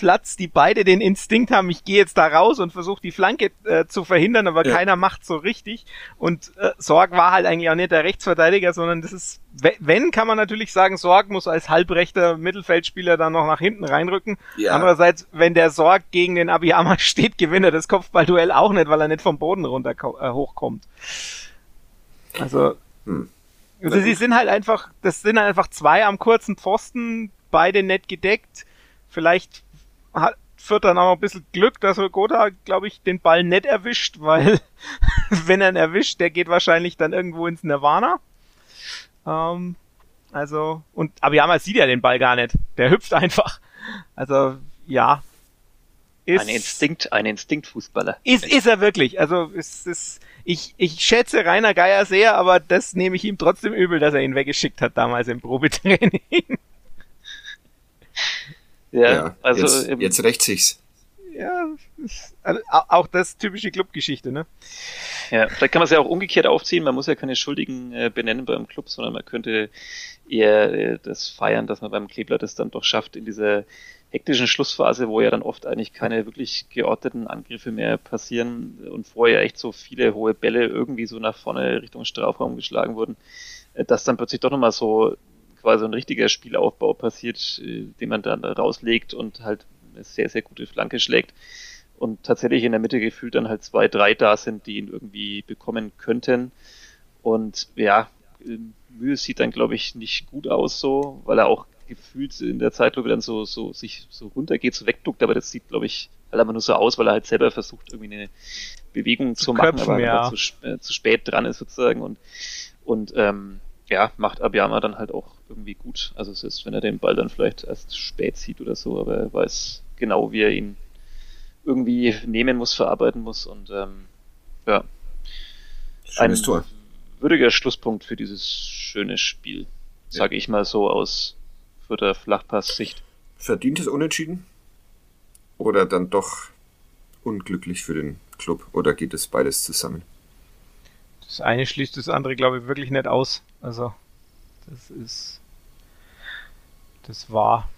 Platz, die beide den Instinkt haben, ich gehe jetzt da raus und versuche die Flanke äh, zu verhindern, aber ja. keiner macht so richtig. Und äh, Sorg war halt eigentlich auch nicht der Rechtsverteidiger, sondern das ist, wenn, kann man natürlich sagen, Sorg muss als halbrechter Mittelfeldspieler dann noch nach hinten reinrücken. Ja. Andererseits, wenn der Sorg gegen den Abiyama steht, gewinnt er das Kopfballduell auch nicht, weil er nicht vom Boden runter äh, hochkommt. Also, hm. Also sie sind halt einfach, das sind halt einfach zwei am kurzen Pfosten, beide nett gedeckt. Vielleicht hat Fürth dann auch ein bisschen Glück, dass Gotha, glaube ich, den Ball nett erwischt, weil wenn er ihn erwischt, der geht wahrscheinlich dann irgendwo ins Nirvana. Ähm, also, und aber Abiyama sieht ja den Ball gar nicht. Der hüpft einfach. Also, ja. Ist, ein Instinkt, ein Instinktfußballer. Ist, ist er wirklich. Also, ist, ist, ich, ich schätze Rainer Geier sehr, aber das nehme ich ihm trotzdem übel, dass er ihn weggeschickt hat damals im Probetraining. ja, ja, also jetzt, jetzt rächt sich's. Ja, also auch das typische Clubgeschichte, ne? Ja, vielleicht kann man es ja auch umgekehrt aufziehen. Man muss ja keine Schuldigen äh, benennen beim Club, sondern man könnte eher äh, das feiern, dass man beim Kleeblatt es dann doch schafft, in dieser hektischen Schlussphase, wo ja dann oft eigentlich keine wirklich geordneten Angriffe mehr passieren und vorher echt so viele hohe Bälle irgendwie so nach vorne Richtung Strafraum geschlagen wurden, äh, dass dann plötzlich doch nochmal so quasi ein richtiger Spielaufbau passiert, äh, den man dann rauslegt und halt eine sehr, sehr gute Flanke schlägt und tatsächlich in der Mitte gefühlt dann halt zwei, drei da sind, die ihn irgendwie bekommen könnten. Und ja, Mühe sieht dann, glaube ich, nicht gut aus so, weil er auch gefühlt in der Zeitlupe dann so, so sich so runtergeht, so wegduckt, aber das sieht, glaube ich, halt einfach nur so aus, weil er halt selber versucht, irgendwie eine Bewegung zu, zu machen, köpfen, aber ja. zu, äh, zu spät dran ist sozusagen und, und ähm, ja, macht Abiyama dann halt auch irgendwie gut. Also es ist, wenn er den Ball dann vielleicht erst spät sieht oder so, aber er weiß genau, wie er ihn irgendwie nehmen muss, verarbeiten muss und ähm, ja. Schönes ein Tor. Würdiger Schlusspunkt für dieses schöne Spiel, sage ich mal so aus der Flachpass-Sicht. Verdientes Unentschieden? Oder dann doch unglücklich für den Club? Oder geht es beides zusammen? Das eine schließt das andere, glaube ich, wirklich nicht aus. Also, das ist. Das war.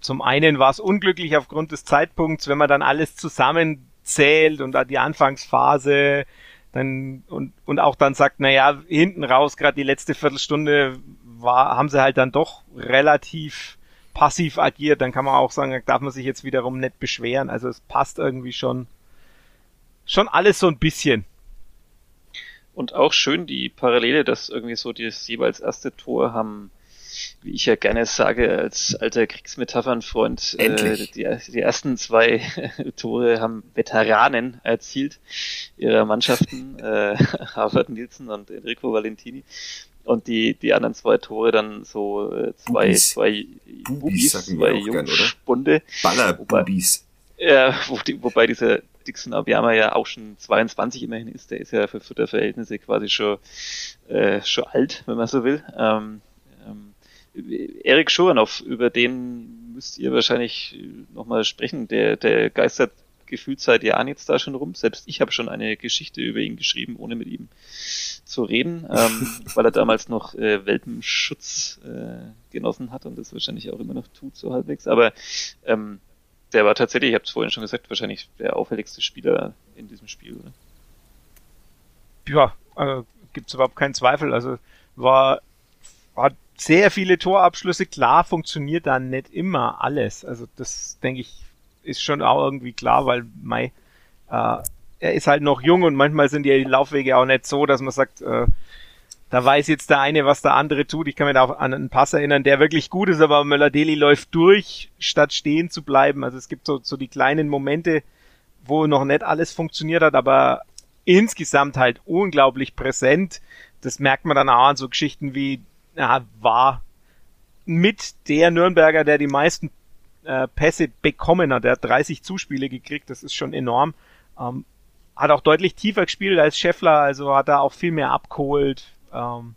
Zum einen war es unglücklich aufgrund des Zeitpunkts, wenn man dann alles zusammenzählt und die Anfangsphase dann und, und auch dann sagt, naja, hinten raus, gerade die letzte Viertelstunde war, haben sie halt dann doch relativ passiv agiert, dann kann man auch sagen, da darf man sich jetzt wiederum nicht beschweren. Also es passt irgendwie schon, schon alles so ein bisschen. Und auch schön die Parallele, dass irgendwie so das jeweils erste Tor haben, wie ich ja gerne sage, als alter Kriegsmetaphernfreund, äh, die, die ersten zwei Tore haben Veteranen erzielt ihrer Mannschaften, äh, Harvard Nielsen und Enrico Valentini. Und die, die anderen zwei Tore dann so äh, zwei, Bubis. zwei Bubis, zwei Jungspunde. Ballerbubis. Ja, wo die, wobei dieser Dixon Abiyama ja auch schon 22 immerhin ist, der ist ja für Futterverhältnisse quasi schon, äh, schon alt, wenn man so will. Ähm, ähm, Erik Schuranov, über den müsst ihr wahrscheinlich nochmal sprechen, der, der geistert gefühlt seit Jahren jetzt da schon rum. Selbst ich habe schon eine Geschichte über ihn geschrieben, ohne mit ihm zu reden, ähm, weil er damals noch äh, Welpenschutz äh, genossen hat und das wahrscheinlich auch immer noch tut, so halbwegs. Aber ähm, der war tatsächlich, ich habe es vorhin schon gesagt, wahrscheinlich der auffälligste Spieler in diesem Spiel. Oder? Ja, also gibt es überhaupt keinen Zweifel. Also war, hat sehr viele Torabschlüsse. Klar funktioniert da nicht immer alles. Also das denke ich ist schon auch irgendwie klar, weil Mai äh, er ist halt noch jung und manchmal sind die Laufwege auch nicht so, dass man sagt, äh, da weiß jetzt der eine, was der andere tut. Ich kann mich da auch an einen Pass erinnern, der wirklich gut ist, aber Möller-Deli läuft durch, statt stehen zu bleiben. Also es gibt so, so die kleinen Momente, wo noch nicht alles funktioniert hat, aber insgesamt halt unglaublich präsent. Das merkt man dann auch an so Geschichten wie, ja, war mit der Nürnberger, der die meisten äh, Pässe bekommen hat. Der hat 30 Zuspiele gekriegt, das ist schon enorm. Ähm, hat auch deutlich tiefer gespielt als Scheffler, also hat er auch viel mehr abgeholt, ähm,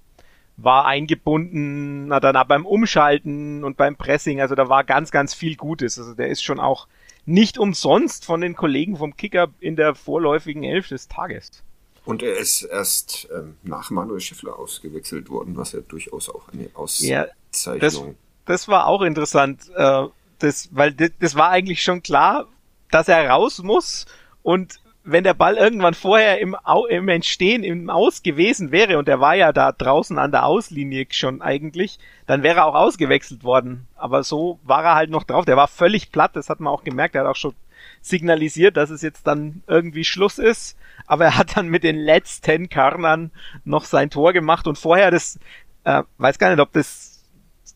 war eingebunden, hat dann auch beim Umschalten und beim Pressing, also da war ganz, ganz viel Gutes. Also der ist schon auch nicht umsonst von den Kollegen vom Kicker in der vorläufigen Elf des Tages. Und er ist erst ähm, nach Manuel Schiffler ausgewechselt worden, was ja durchaus auch eine Auszeichnung. Ja, das, das war auch interessant, äh, das, weil das, das war eigentlich schon klar, dass er raus muss und wenn der Ball irgendwann vorher im, Au im Entstehen, im Aus gewesen wäre, und er war ja da draußen an der Auslinie schon eigentlich, dann wäre er auch ausgewechselt worden. Aber so war er halt noch drauf. Der war völlig platt, das hat man auch gemerkt. Er hat auch schon signalisiert, dass es jetzt dann irgendwie Schluss ist. Aber er hat dann mit den letzten Körnern noch sein Tor gemacht und vorher das, äh, weiß gar nicht, ob das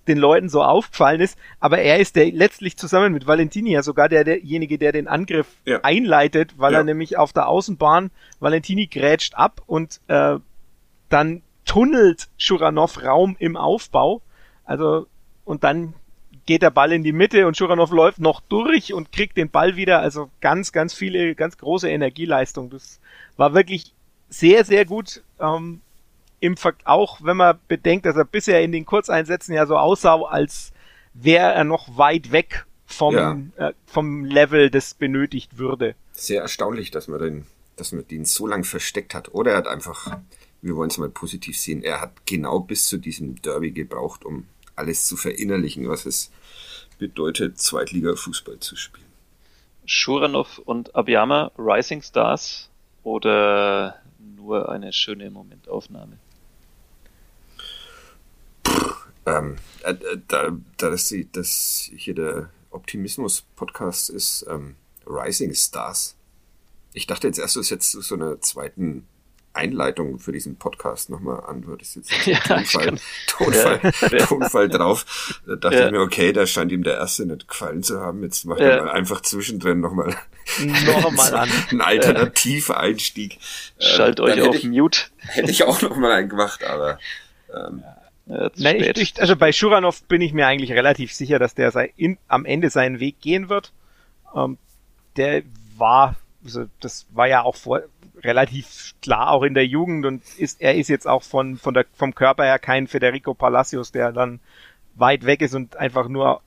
den Leuten so aufgefallen ist, aber er ist der letztlich zusammen mit Valentini ja sogar der, derjenige, der den Angriff ja. einleitet, weil ja. er nämlich auf der Außenbahn Valentini grätscht ab und äh, dann tunnelt Schuranov Raum im Aufbau. Also und dann geht der Ball in die Mitte und Schuranov läuft noch durch und kriegt den Ball wieder. Also ganz, ganz viele, ganz große Energieleistung. Das war wirklich sehr, sehr gut. Ähm, im Ver auch wenn man bedenkt, dass er bisher in den Kurzeinsätzen ja so aussah, als wäre er noch weit weg vom, ja. äh, vom Level, das benötigt würde. Sehr erstaunlich, dass man den, dass man den so lange versteckt hat. Oder er hat einfach, wir wollen es mal positiv sehen, er hat genau bis zu diesem Derby gebraucht, um alles zu verinnerlichen, was es bedeutet, Zweitliga-Fußball zu spielen. Schuranov und Abiyama Rising Stars oder nur eine schöne Momentaufnahme? Ähm, äh, äh, da, da das, die, das hier der Optimismus-Podcast ist, ähm, Rising Stars. Ich dachte jetzt erst, du jetzt so eine zweiten Einleitung für diesen Podcast nochmal anhörtest. Jetzt ja, Tonfall, Tonfall, ja. Tonfall drauf. Da dachte ja. ich mir, okay, da scheint ihm der erste nicht gefallen zu haben. Jetzt macht er mal einfach zwischendrin nochmal noch mal an. einen Alternativeinstieg. Schalt äh, euch auf ich, Mute. Hätte ich auch nochmal einen gemacht, aber ähm, ja, Nein, ich, ich, also bei Schuranov bin ich mir eigentlich relativ sicher, dass der sei, in, am Ende seinen Weg gehen wird. Ähm, der war, also das war ja auch vor, relativ klar auch in der Jugend und ist, er ist jetzt auch von, von der, vom Körper her kein Federico Palacios, der dann weit weg ist und einfach nur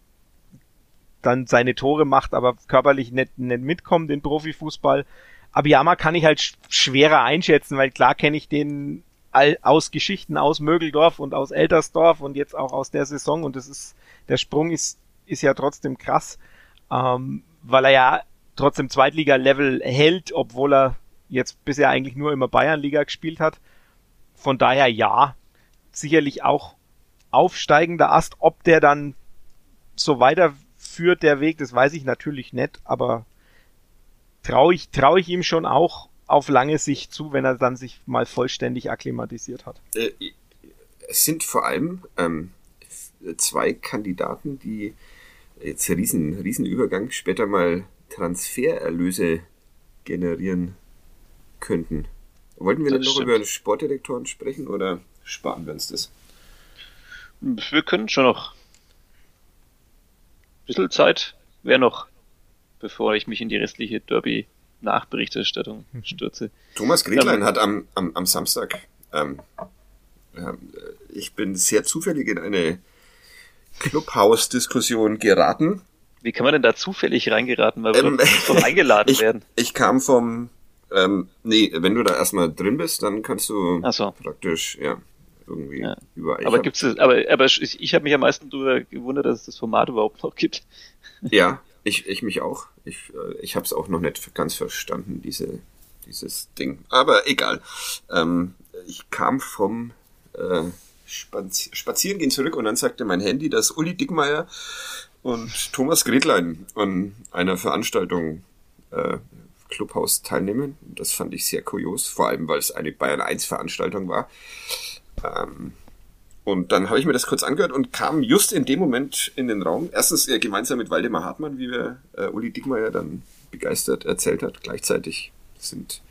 dann seine Tore macht, aber körperlich nicht, nicht mitkommt in Profifußball. Abiyama kann ich halt schwerer einschätzen, weil klar kenne ich den all, aus Geschichten aus Mögeldorf und aus Eltersdorf und jetzt auch aus der Saison und das ist, der Sprung ist, ist ja trotzdem krass, ähm, weil er ja trotzdem Zweitliga-Level hält, obwohl er jetzt bisher eigentlich nur immer Bayernliga gespielt hat. Von daher ja, sicherlich auch aufsteigender Ast. Ob der dann so weiterführt, der Weg, das weiß ich natürlich nicht, aber traue ich, traue ich ihm schon auch auf lange Sicht zu, wenn er dann sich mal vollständig akklimatisiert hat. Äh, es sind vor allem ähm, zwei Kandidaten, die jetzt riesen, riesen Übergang später mal Transfererlöse generieren könnten. Wollten wir das denn noch stimmt. über Sportdirektoren sprechen oder sparen wir uns das? Wir können schon noch. Ein bisschen Zeit wäre noch, bevor ich mich in die restliche Derby-Nachberichterstattung mhm. stürze. Thomas Gretlein ähm, hat am, am, am Samstag, ähm, äh, ich bin sehr zufällig in eine Clubhouse-Diskussion geraten. Wie kann man denn da zufällig reingeraten? Weil wir ähm, doch eingeladen ich, werden. Ich kam vom ähm, nee, wenn du da erstmal drin bist, dann kannst du so. praktisch, ja, irgendwie ja. überall. Aber gibt's das, aber, aber ich, ich habe mich am meisten darüber gewundert, dass es das Format überhaupt noch gibt. Ja, ich, ich mich auch. Ich, äh, ich habe es auch noch nicht ganz verstanden, diese, dieses Ding. Aber egal. Ähm, ich kam vom äh, Spazi Spazierengehen zurück und dann sagte mein Handy, dass Uli Dickmeier und Thomas Gretlein an einer Veranstaltung äh, Clubhaus teilnehmen. Das fand ich sehr kurios, vor allem weil es eine Bayern 1 Veranstaltung war. Ähm, und dann habe ich mir das kurz angehört und kam just in dem Moment in den Raum. Erstens äh, gemeinsam mit Waldemar Hartmann, wie wir äh, Uli Dickmeyer dann begeistert erzählt hat. Gleichzeitig sind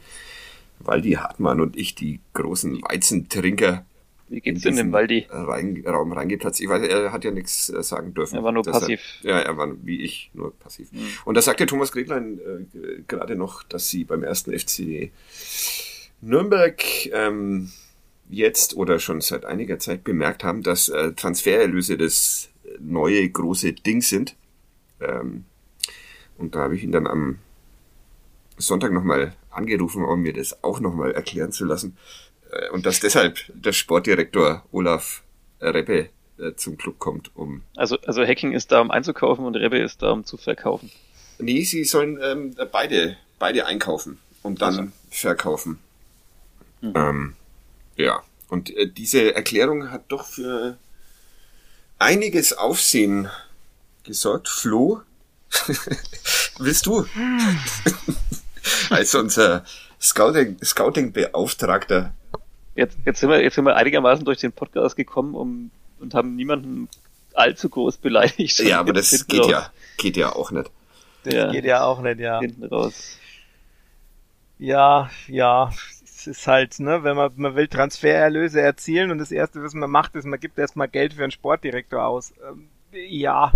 Waldi Hartmann und ich die großen Weizentrinker wie geht's denn dem Waldi? Rein, Raum reingeplatzt. Ich weiß, er hat ja nichts äh, sagen dürfen. Er war nur passiv. Er, ja, er war wie ich, nur passiv. Mhm. Und da sagte Thomas Gretlein äh, gerade noch, dass sie beim ersten FC Nürnberg ähm, jetzt oder schon seit einiger Zeit bemerkt haben, dass äh, Transfererlöse das neue große Ding sind. Ähm, und da habe ich ihn dann am Sonntag nochmal angerufen, um mir das auch nochmal erklären zu lassen. Äh, und dass deshalb der Sportdirektor Olaf Rebbe äh, zum Club kommt, um. Also, also Hacking ist da, um einzukaufen und Rebbe ist da, um zu verkaufen. Nee, sie sollen ähm, beide, beide einkaufen und dann also. verkaufen. Mhm. Ähm, ja, und äh, diese Erklärung hat doch für einiges Aufsehen gesorgt. Flo, willst du? Als unser Scouting, Scouting-Beauftragter jetzt, jetzt, sind wir, jetzt sind wir einigermaßen durch den Podcast gekommen um, und haben niemanden allzu groß beleidigt. Ja, aber das geht raus. ja, geht ja auch nicht. Das ja. geht ja auch nicht, ja. Hinten raus. Ja, ja, ist halt, ne, wenn man, man will Transfererlöse erzielen und das erste, was man macht, ist, man gibt erstmal Geld für einen Sportdirektor aus. Ähm, ja,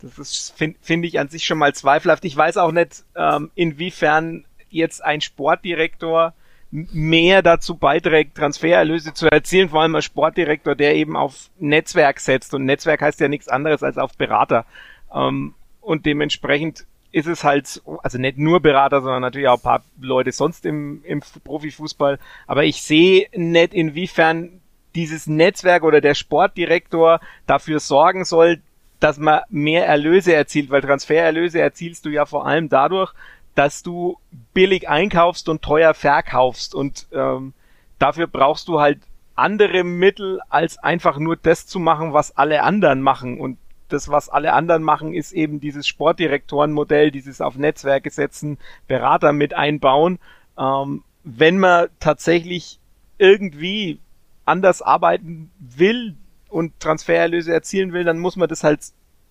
das finde find ich an sich schon mal zweifelhaft. Ich weiß auch nicht, ähm, inwiefern jetzt ein Sportdirektor mehr dazu beiträgt, Transfererlöse zu erzielen, vor allem ein Sportdirektor, der eben auf Netzwerk setzt. Und Netzwerk heißt ja nichts anderes als auf Berater. Ähm, und dementsprechend ist es halt, also nicht nur Berater, sondern natürlich auch ein paar Leute sonst im, im Profifußball. Aber ich sehe nicht, inwiefern dieses Netzwerk oder der Sportdirektor dafür sorgen soll, dass man mehr Erlöse erzielt, weil Transfererlöse erzielst du ja vor allem dadurch, dass du billig einkaufst und teuer verkaufst und ähm, dafür brauchst du halt andere Mittel, als einfach nur das zu machen, was alle anderen machen und das, was alle anderen machen, ist eben dieses Sportdirektorenmodell, dieses auf Netzwerke setzen, Berater mit einbauen. Ähm, wenn man tatsächlich irgendwie anders arbeiten will und Transfererlöse erzielen will, dann muss man das halt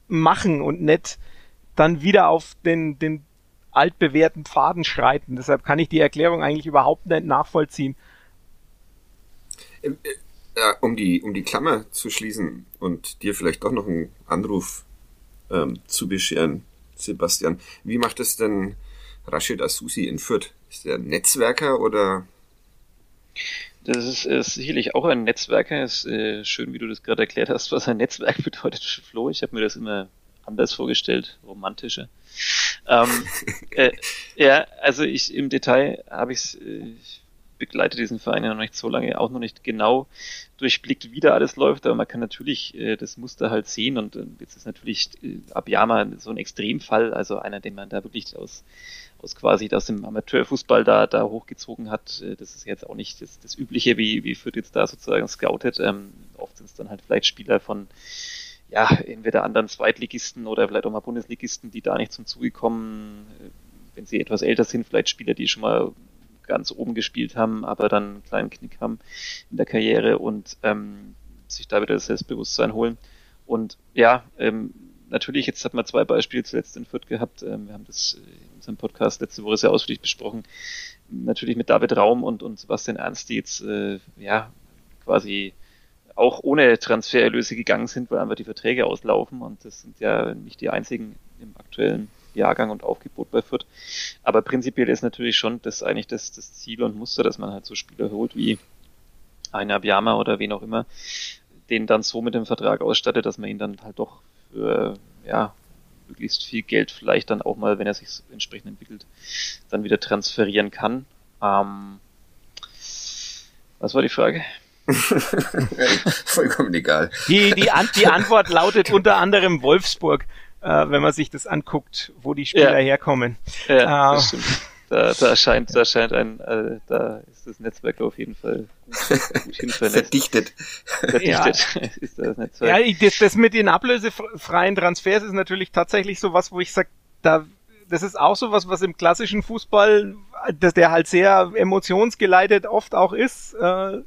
machen und nicht dann wieder auf den, den altbewährten Pfaden schreiten. Deshalb kann ich die Erklärung eigentlich überhaupt nicht nachvollziehen. Äh, um, die, um die Klammer zu schließen und dir vielleicht doch noch einen Anruf ähm, zu bescheren, Sebastian, wie macht es denn Rashid Asusi in Fürth? Ist der Netzwerker oder? Das ist, ist sicherlich auch ein Netzwerker. Ist äh, schön, wie du das gerade erklärt hast, was ein Netzwerk bedeutet, Flo. Ich habe mir das immer anders vorgestellt, romantischer. Ähm, äh, ja, also ich im Detail habe ich äh, begleite diesen Verein ja noch nicht so lange, auch noch nicht genau durchblickt, wie da alles läuft, aber man kann natürlich äh, das Muster halt sehen und äh, jetzt ist natürlich äh, Abiyama so ein Extremfall, also einer, den man da wirklich aus aus quasi aus dem Amateurfußball da, da hochgezogen hat. Äh, das ist jetzt auch nicht das, das Übliche, wie, wie Fürth jetzt da sozusagen scoutet. Ähm, oft sind es dann halt vielleicht Spieler von ja, entweder anderen Zweitligisten oder vielleicht auch mal Bundesligisten, die da nicht zum Zuge kommen, äh, wenn sie etwas älter sind, vielleicht Spieler, die schon mal ganz oben gespielt haben, aber dann einen kleinen Knick haben in der Karriere und ähm, sich da wieder das Selbstbewusstsein holen. Und ja, ähm, natürlich, jetzt hat man zwei Beispiele zuletzt in Fürth gehabt. Ähm, wir haben das in unserem Podcast letzte Woche sehr ausführlich besprochen. Natürlich mit David Raum und, und Sebastian Ernst, die jetzt äh, ja quasi auch ohne Transfererlöse gegangen sind, weil einfach die Verträge auslaufen und das sind ja nicht die einzigen im aktuellen Jahrgang und Aufgebot bei Fürth. Aber prinzipiell ist natürlich schon das eigentlich das, das Ziel und Muster, dass man halt so Spieler holt wie ein Abiyama oder wen auch immer, den dann so mit dem Vertrag ausstattet, dass man ihn dann halt doch für, ja, möglichst viel Geld vielleicht dann auch mal, wenn er sich entsprechend entwickelt, dann wieder transferieren kann. Ähm, was war die Frage? Vollkommen egal. Die, die, An die Antwort lautet unter anderem Wolfsburg, äh, wenn man sich das anguckt, wo die Spieler ja. herkommen. Ja, äh, das stimmt. Da, da scheint, da scheint ein, äh, da ist das Netzwerk auf jeden Fall Verdichtet. Verdichtet ja. ist das Netzwerk. Ja, das, das mit den ablösefreien Transfers ist natürlich tatsächlich so was, wo ich sag, da das ist auch so was, was im klassischen Fußball, dass der halt sehr emotionsgeleitet oft auch ist, äh,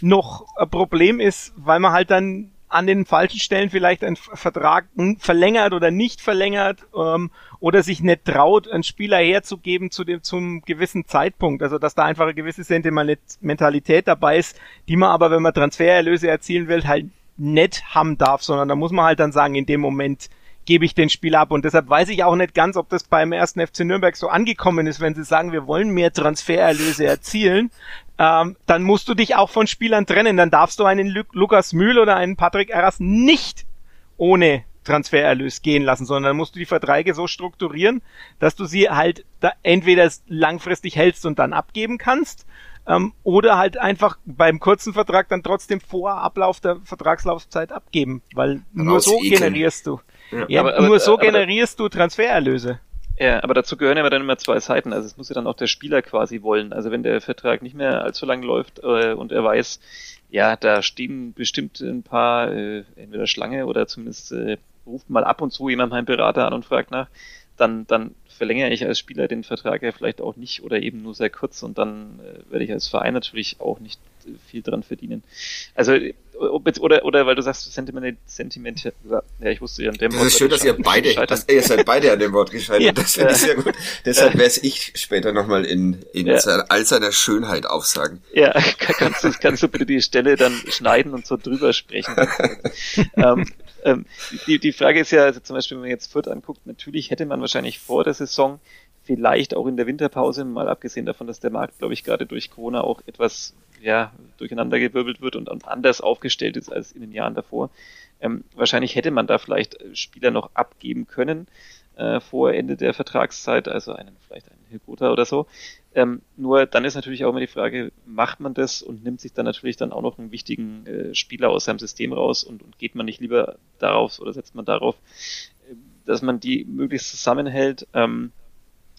noch ein Problem ist, weil man halt dann an den falschen Stellen vielleicht einen Vertrag verlängert oder nicht verlängert ähm, oder sich nicht traut, einen Spieler herzugeben zu dem zum gewissen Zeitpunkt. Also dass da einfach eine gewisse Sentimentalität dabei ist, die man aber, wenn man Transfererlöse erzielen will, halt nicht haben darf, sondern da muss man halt dann sagen, in dem Moment gebe ich den Spieler ab. Und deshalb weiß ich auch nicht ganz, ob das beim ersten FC Nürnberg so angekommen ist, wenn sie sagen, wir wollen mehr Transfererlöse erzielen, ähm, dann musst du dich auch von Spielern trennen. Dann darfst du einen Lu Lukas Mühl oder einen Patrick Erras nicht ohne Transfererlös gehen lassen, sondern dann musst du die Verträge so strukturieren, dass du sie halt da entweder langfristig hältst und dann abgeben kannst, ähm, oder halt einfach beim kurzen Vertrag dann trotzdem vor Ablauf der Vertragslaufzeit abgeben, weil nur so generierst du. Ja, ja aber, nur aber, so aber, generierst du Transfererlöse. Ja, aber dazu gehören ja dann immer zwei Seiten. Also es muss ja dann auch der Spieler quasi wollen. Also wenn der Vertrag nicht mehr allzu lang läuft äh, und er weiß, ja, da stehen bestimmt ein paar, äh, entweder Schlange oder zumindest äh, ruft mal ab und zu jemand meinen Berater an und fragt nach, dann, dann verlängere ich als Spieler den Vertrag ja vielleicht auch nicht oder eben nur sehr kurz und dann äh, werde ich als Verein natürlich auch nicht äh, viel dran verdienen. Also oder, oder weil du sagst, Sentiment, Sentiment, ja, ich wusste ja an dem Das Wort ist schön, dass ihr beide, dass, ihr seid beide an dem Wort gescheitert. ja. Das finde ich sehr gut. Deshalb werde ich später nochmal in, in ja. all seiner Schönheit aufsagen. Ja, kannst du, kannst du bitte die Stelle dann schneiden und so drüber sprechen. ähm, ähm, die, die Frage ist ja, also zum Beispiel, wenn man jetzt Fürth anguckt, natürlich hätte man wahrscheinlich vor der Saison vielleicht auch in der Winterpause, mal abgesehen davon, dass der Markt, glaube ich, gerade durch Corona auch etwas ja, durcheinandergewirbelt wird und, anders aufgestellt ist als in den Jahren davor. Ähm, wahrscheinlich hätte man da vielleicht Spieler noch abgeben können äh, vor Ende der Vertragszeit, also einen vielleicht einen Hilgota oder so. Ähm, nur dann ist natürlich auch immer die Frage, macht man das und nimmt sich dann natürlich dann auch noch einen wichtigen äh, Spieler aus seinem System raus und, und geht man nicht lieber darauf oder setzt man darauf, äh, dass man die möglichst zusammenhält. Ähm,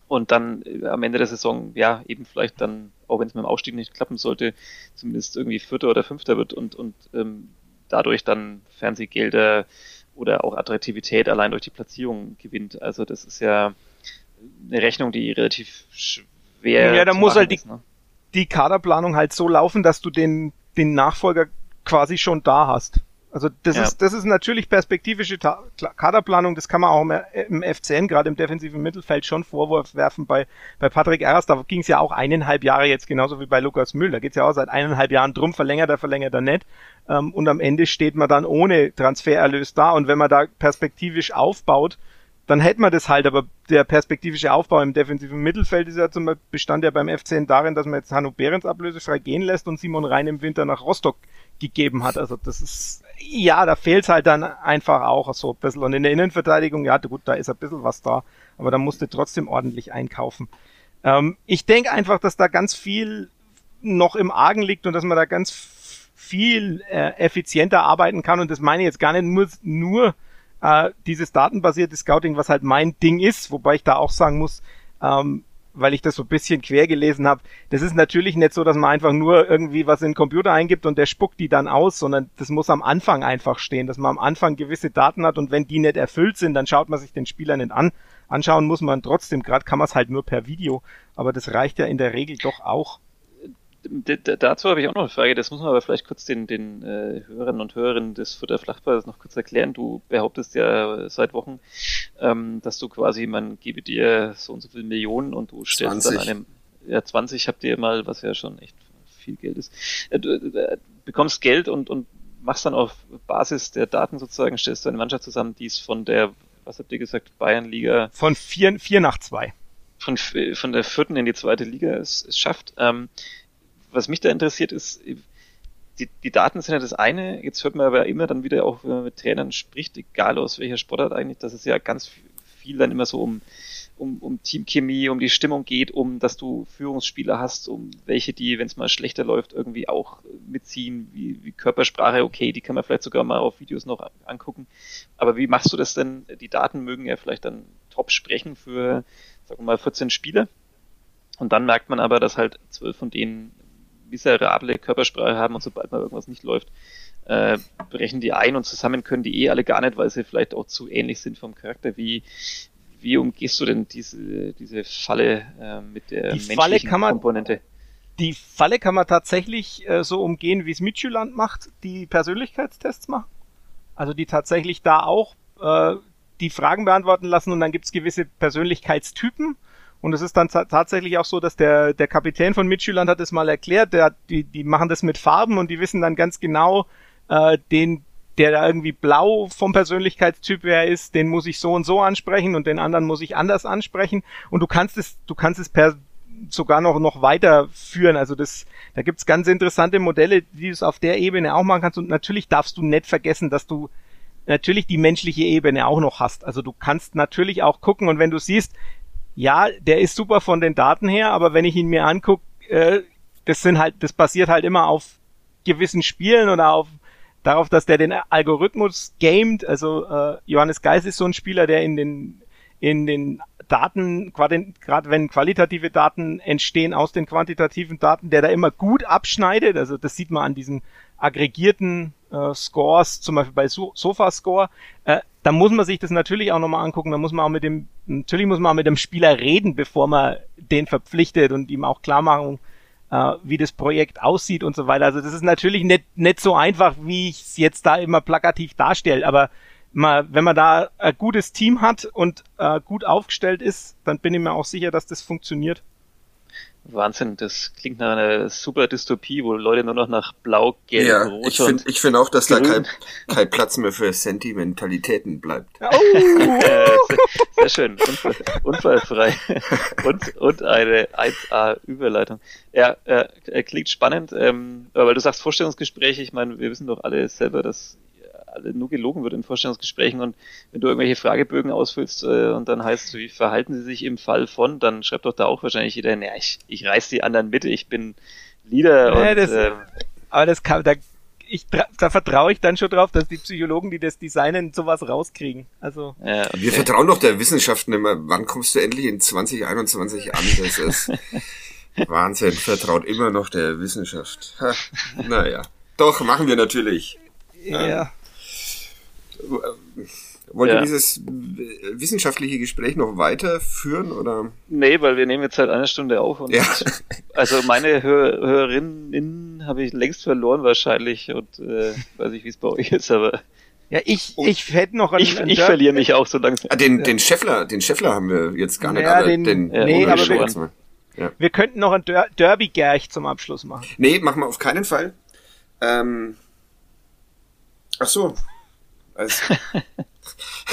und dann äh, am Ende der Saison, ja, eben vielleicht dann, auch wenn es mit dem Aufstieg nicht klappen sollte, zumindest irgendwie Vierter oder Fünfter wird und, und ähm, dadurch dann Fernsehgelder oder auch Attraktivität allein durch die Platzierung gewinnt. Also das ist ja eine Rechnung, die relativ schwer Ja, da muss halt die, ist, ne? die Kaderplanung halt so laufen, dass du den, den Nachfolger quasi schon da hast. Also das ja. ist das ist natürlich perspektivische Ta Kaderplanung, das kann man auch im, FCN, gerade im defensiven Mittelfeld, schon Vorwurf werfen. Bei, bei Patrick Erras, da ging es ja auch eineinhalb Jahre jetzt, genauso wie bei Lukas Müll. Da geht es ja auch seit eineinhalb Jahren drum, verlängert er, verlängert er nicht. Ähm, und am Ende steht man dann ohne Transfererlös da. Und wenn man da perspektivisch aufbaut, dann hätte man das halt, aber der perspektivische Aufbau im defensiven Mittelfeld ist ja zum Beispiel, bestand ja beim FCN darin, dass man jetzt Hanno Behrens ablösefrei gehen lässt und Simon Rhein im Winter nach Rostock gegeben hat. Also das ist, ja, da fehlt halt dann einfach auch so ein bisschen. Und in der Innenverteidigung, ja gut, da ist ein bisschen was da, aber da musste trotzdem ordentlich einkaufen. Ähm, ich denke einfach, dass da ganz viel noch im Argen liegt und dass man da ganz viel äh, effizienter arbeiten kann. Und das meine ich jetzt gar nicht nur, nur äh, dieses datenbasierte Scouting, was halt mein Ding ist, wobei ich da auch sagen muss, ähm, weil ich das so ein bisschen quer gelesen habe, das ist natürlich nicht so, dass man einfach nur irgendwie was in den Computer eingibt und der spuckt die dann aus, sondern das muss am Anfang einfach stehen, dass man am Anfang gewisse Daten hat und wenn die nicht erfüllt sind, dann schaut man sich den Spieler nicht an. Anschauen muss man trotzdem, gerade kann man es halt nur per Video, aber das reicht ja in der Regel doch auch dazu habe ich auch noch eine Frage, das muss man aber vielleicht kurz den, den äh, Hörerinnen und Hörerinnen des Futter Flachballs noch kurz erklären. Du behauptest ja seit Wochen, ähm, dass du quasi, man gebe dir so und so viele Millionen und du stellst 20. dann einem, ja 20 habt ihr mal, was ja schon echt viel Geld ist, äh, du äh, bekommst Geld und, und machst dann auf Basis der Daten sozusagen, stellst du eine Mannschaft zusammen, die es von der, was habt ihr gesagt, Bayernliga? Von vier, vier nach zwei von, von der vierten in die zweite Liga es, es schafft. Ähm, was mich da interessiert ist, die, die Daten sind ja das eine, jetzt hört man aber immer dann wieder auch, wenn man mit Trainern spricht, egal aus welcher Sportart eigentlich, dass es ja ganz viel dann immer so um, um, um Teamchemie, um die Stimmung geht, um dass du Führungsspieler hast, um welche, die, wenn es mal schlechter läuft, irgendwie auch mitziehen, wie, wie Körpersprache, okay, die kann man vielleicht sogar mal auf Videos noch angucken. Aber wie machst du das denn? Die Daten mögen ja vielleicht dann top sprechen für, sagen wir mal, 14 Spieler. Und dann merkt man aber, dass halt zwölf von denen miserable Körpersprache haben und sobald mal irgendwas nicht läuft, äh, brechen die ein und zusammen können die eh alle gar nicht, weil sie vielleicht auch zu ähnlich sind vom Charakter. Wie, wie umgehst du denn diese, diese Falle äh, mit der die menschlichen Falle kann man, Komponente? Die Falle kann man tatsächlich äh, so umgehen, wie es Midtjylland macht, die Persönlichkeitstests machen. Also die tatsächlich da auch äh, die Fragen beantworten lassen und dann gibt's gewisse Persönlichkeitstypen und es ist dann tatsächlich auch so, dass der, der Kapitän von Midtjylland hat es mal erklärt, der, die, die machen das mit Farben und die wissen dann ganz genau, äh, den, der da irgendwie blau vom Persönlichkeitstyp her ist, den muss ich so und so ansprechen und den anderen muss ich anders ansprechen. Und du kannst es, du kannst es per sogar noch, noch weiterführen. Also das, da gibt's ganz interessante Modelle, die du es auf der Ebene auch machen kannst. Und natürlich darfst du nicht vergessen, dass du natürlich die menschliche Ebene auch noch hast. Also du kannst natürlich auch gucken und wenn du siehst, ja, der ist super von den Daten her, aber wenn ich ihn mir angucke, äh, das sind halt, das basiert halt immer auf gewissen Spielen oder auf darauf, dass der den Algorithmus gamed. Also äh, Johannes Geis ist so ein Spieler, der in den in den Daten, gerade wenn qualitative Daten entstehen aus den quantitativen Daten, der da immer gut abschneidet. Also das sieht man an diesen aggregierten äh, Scores, zum Beispiel bei so Sofascore. Äh, da muss man sich das natürlich auch nochmal angucken. Da muss man auch mit dem, natürlich muss man auch mit dem Spieler reden, bevor man den verpflichtet und ihm auch klar machen, äh, wie das Projekt aussieht und so weiter. Also das ist natürlich nicht, nicht so einfach, wie ich es jetzt da immer plakativ darstelle, aber mal, wenn man da ein gutes Team hat und äh, gut aufgestellt ist, dann bin ich mir auch sicher, dass das funktioniert. Wahnsinn, das klingt nach einer super Dystopie, wo Leute nur noch nach Blau, Gelb, ja, Rot ich finde ich find auch, dass grün. da kein, kein Platz mehr für Sentimentalitäten bleibt. Oh. sehr, sehr schön, Unfall, unfallfrei und, und eine 1A-Überleitung. Ja, äh, klingt spannend, ähm, weil du sagst Vorstellungsgespräche, ich meine, wir wissen doch alle selber, dass nur gelogen wird in Vorstellungsgesprächen und wenn du irgendwelche Fragebögen ausfüllst äh, und dann heißt, wie verhalten sie sich im Fall von, dann schreibt doch da auch wahrscheinlich jeder, naja, ich, ich reiß die anderen mit, ich bin Leader ja, und, das, äh, aber das kann, da, ich, da vertraue ich dann schon drauf, dass die Psychologen, die das designen, sowas rauskriegen. Also. Ja, okay. Wir vertrauen doch der Wissenschaft nicht mehr. Wann kommst du endlich in 2021 an? Das ist Wahnsinn. Vertraut immer noch der Wissenschaft. Ha, naja. Doch, machen wir natürlich. Ja. Wollt ja. ihr dieses wissenschaftliche Gespräch noch weiterführen oder? Nee, weil wir nehmen jetzt halt eine Stunde auf und ja. also meine Hör Hörerinnen habe ich längst verloren wahrscheinlich und äh, weiß ich, wie es bei euch ist, aber ja, ich, ich hätte noch einen, Ich, ich verliere mich auch so langsam. Ah, den, den Scheffler, den Scheffler haben wir jetzt gar nicht ja, alle. Den, den ja, nee, aber wir, ja. wir könnten noch ein Derby-Gerch zum Abschluss machen. Nee, machen wir auf keinen Fall. Ähm, ach so, also,